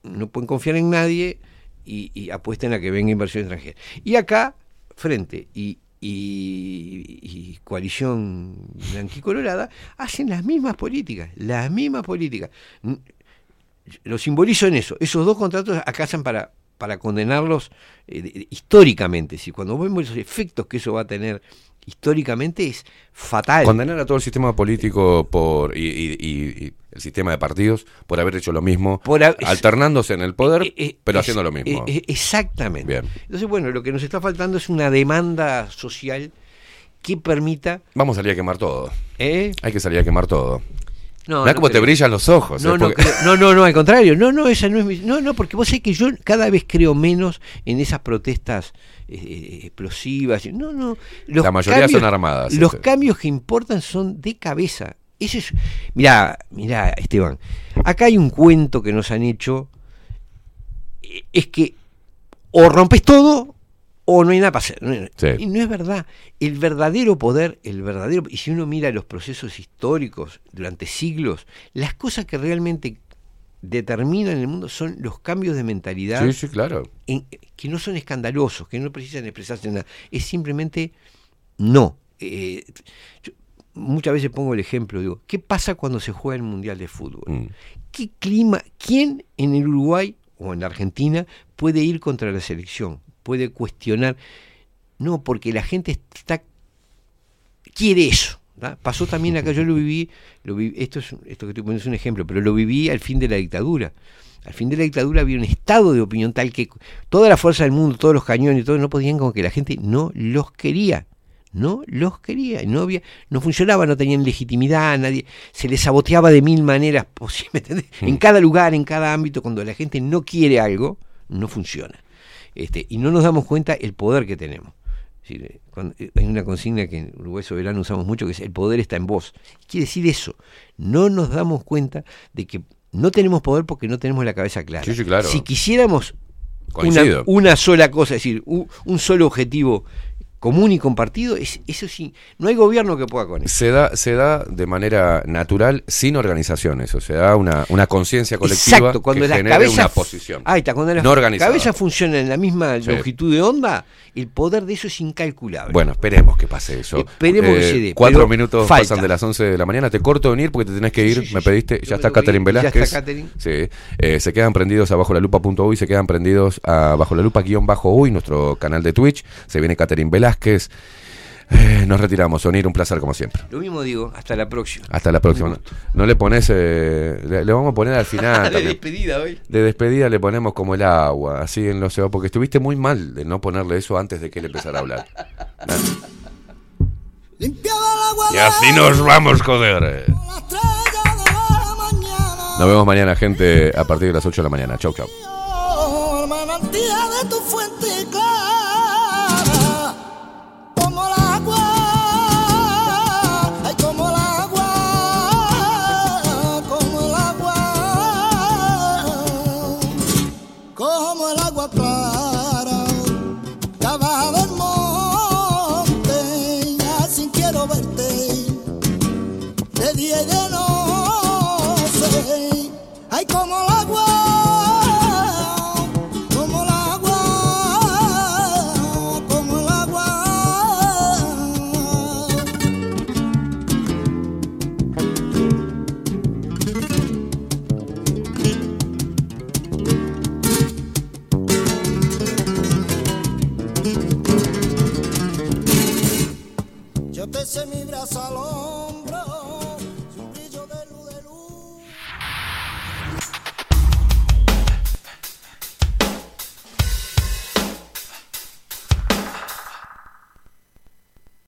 no pueden confiar en nadie y, y apuesten a que venga inversión extranjera. Y acá, frente y, y- y coalición blanquicolorada, hacen las mismas políticas, las mismas políticas. Lo simbolizo en eso. Esos dos contratos acá hacen para, para condenarlos eh, históricamente. Si cuando vemos los efectos que eso va a tener históricamente es fatal. Condenar a todo el sistema político por y, y- y- y el sistema de partidos por haber hecho lo mismo, Por alternándose en el poder, Eh, eh, pero es- haciendo lo mismo. eh, exactamente. Bien. Entonces, bueno, lo que nos está faltando es una demanda social que permita. Vamos a salir a quemar todo. ¿eh? Hay que salir a quemar todo. No, Mirá no cómo te brillan los ojos. No, ¿eh? no, Porque- no, no, no, al contrario. No, no, esa no es mi- No, no, porque vos sabés que yo cada vez creo menos en esas protestas eh, explosivas. No, no. Los La mayoría son armadas, Los este. cambios que importan son de cabeza. Ese es. Mirá, mirá, Esteban. Acá hay un cuento que nos han hecho. eh, Es que o rompes todo o no hay nada para hacer. Sí. Y no es verdad. El verdadero poder, el verdadero. Y si uno mira los procesos históricos durante siglos, las cosas que realmente determinan el mundo son los cambios de mentalidad Sí, sí, claro. en- que no son escandalosos, que no precisan expresarse en nada. Es simplemente no. Eh, yo muchas veces pongo el ejemplo, digo, ¿qué pasa cuando se juega el Mundial de Fútbol? Mm. ¿Qué clima, quién en el Uruguay o en la Argentina puede ir contra la selección? Puede cuestionar. No, porque la gente está quiere eso. Pasó también acá, yo lo viví, lo vi- esto, es, esto que estoy poniendo es un ejemplo, pero lo viví al fin de la dictadura. Al fin de la dictadura había un estado de opinión tal que toda la fuerza del mundo, todos los cañones, todo no podían como que la gente no los quería. No los quería, no había, no funcionaba, no tenían legitimidad, nadie, se les saboteaba de mil maneras posibles, ¿me entendés? En cada lugar, en cada ámbito, cuando la gente no quiere algo, no funciona. Este, y no nos damos cuenta el poder que tenemos. Es decir, eh, cuando- eh, hay una consigna que en Uruguay Soberano usamos mucho que es el poder está en vos. Quiere decir eso. No nos damos cuenta de que no tenemos poder porque no tenemos la cabeza clara. Sí, sí, claro. Si quisiéramos una, sola cosa, es decir, un, un solo objetivo común y compartido, es, eso sí, no hay gobierno que pueda con eso. Se da, se da de manera natural, sin organizaciones, o se da una, una conciencia colectiva Exacto, cuando que las cabezas una posición. Ahí está, cuando las no cabezas funcionan en la misma Sí. longitud de onda, el poder de eso es incalculable. Bueno, esperemos que pase eso. Eh, Esperemos que se dé, Cuatro minutos falta. pasan de las 11 de la mañana. Te corto venir porque te tenés que ir. sí, sí, me pediste. Ya está. Catherine Ya está Velázquez. Catherine. Sí. Eh, se quedan prendidos a Bajo la Lupa.uy. Se quedan prendidos a Bajo la Lupa guion bajo uy, nuestro canal de Twitch. Se viene Catherine Velázquez. Eh, nos retiramos, Onir. Un placer como siempre. Lo mismo digo, hasta la próxima. Hasta la próxima. No, no le pones. eh, le, le vamos a poner al final. de también. despedida hoy. De despedida le ponemos como el agua, así en los porque estuviste muy mal de no ponerle eso antes de que él empezara a hablar. Y así nos vamos, joder. Nos vemos mañana, gente, a partir de las 8 de la mañana. Chau, chau. Yo te sé mi brazo al hombro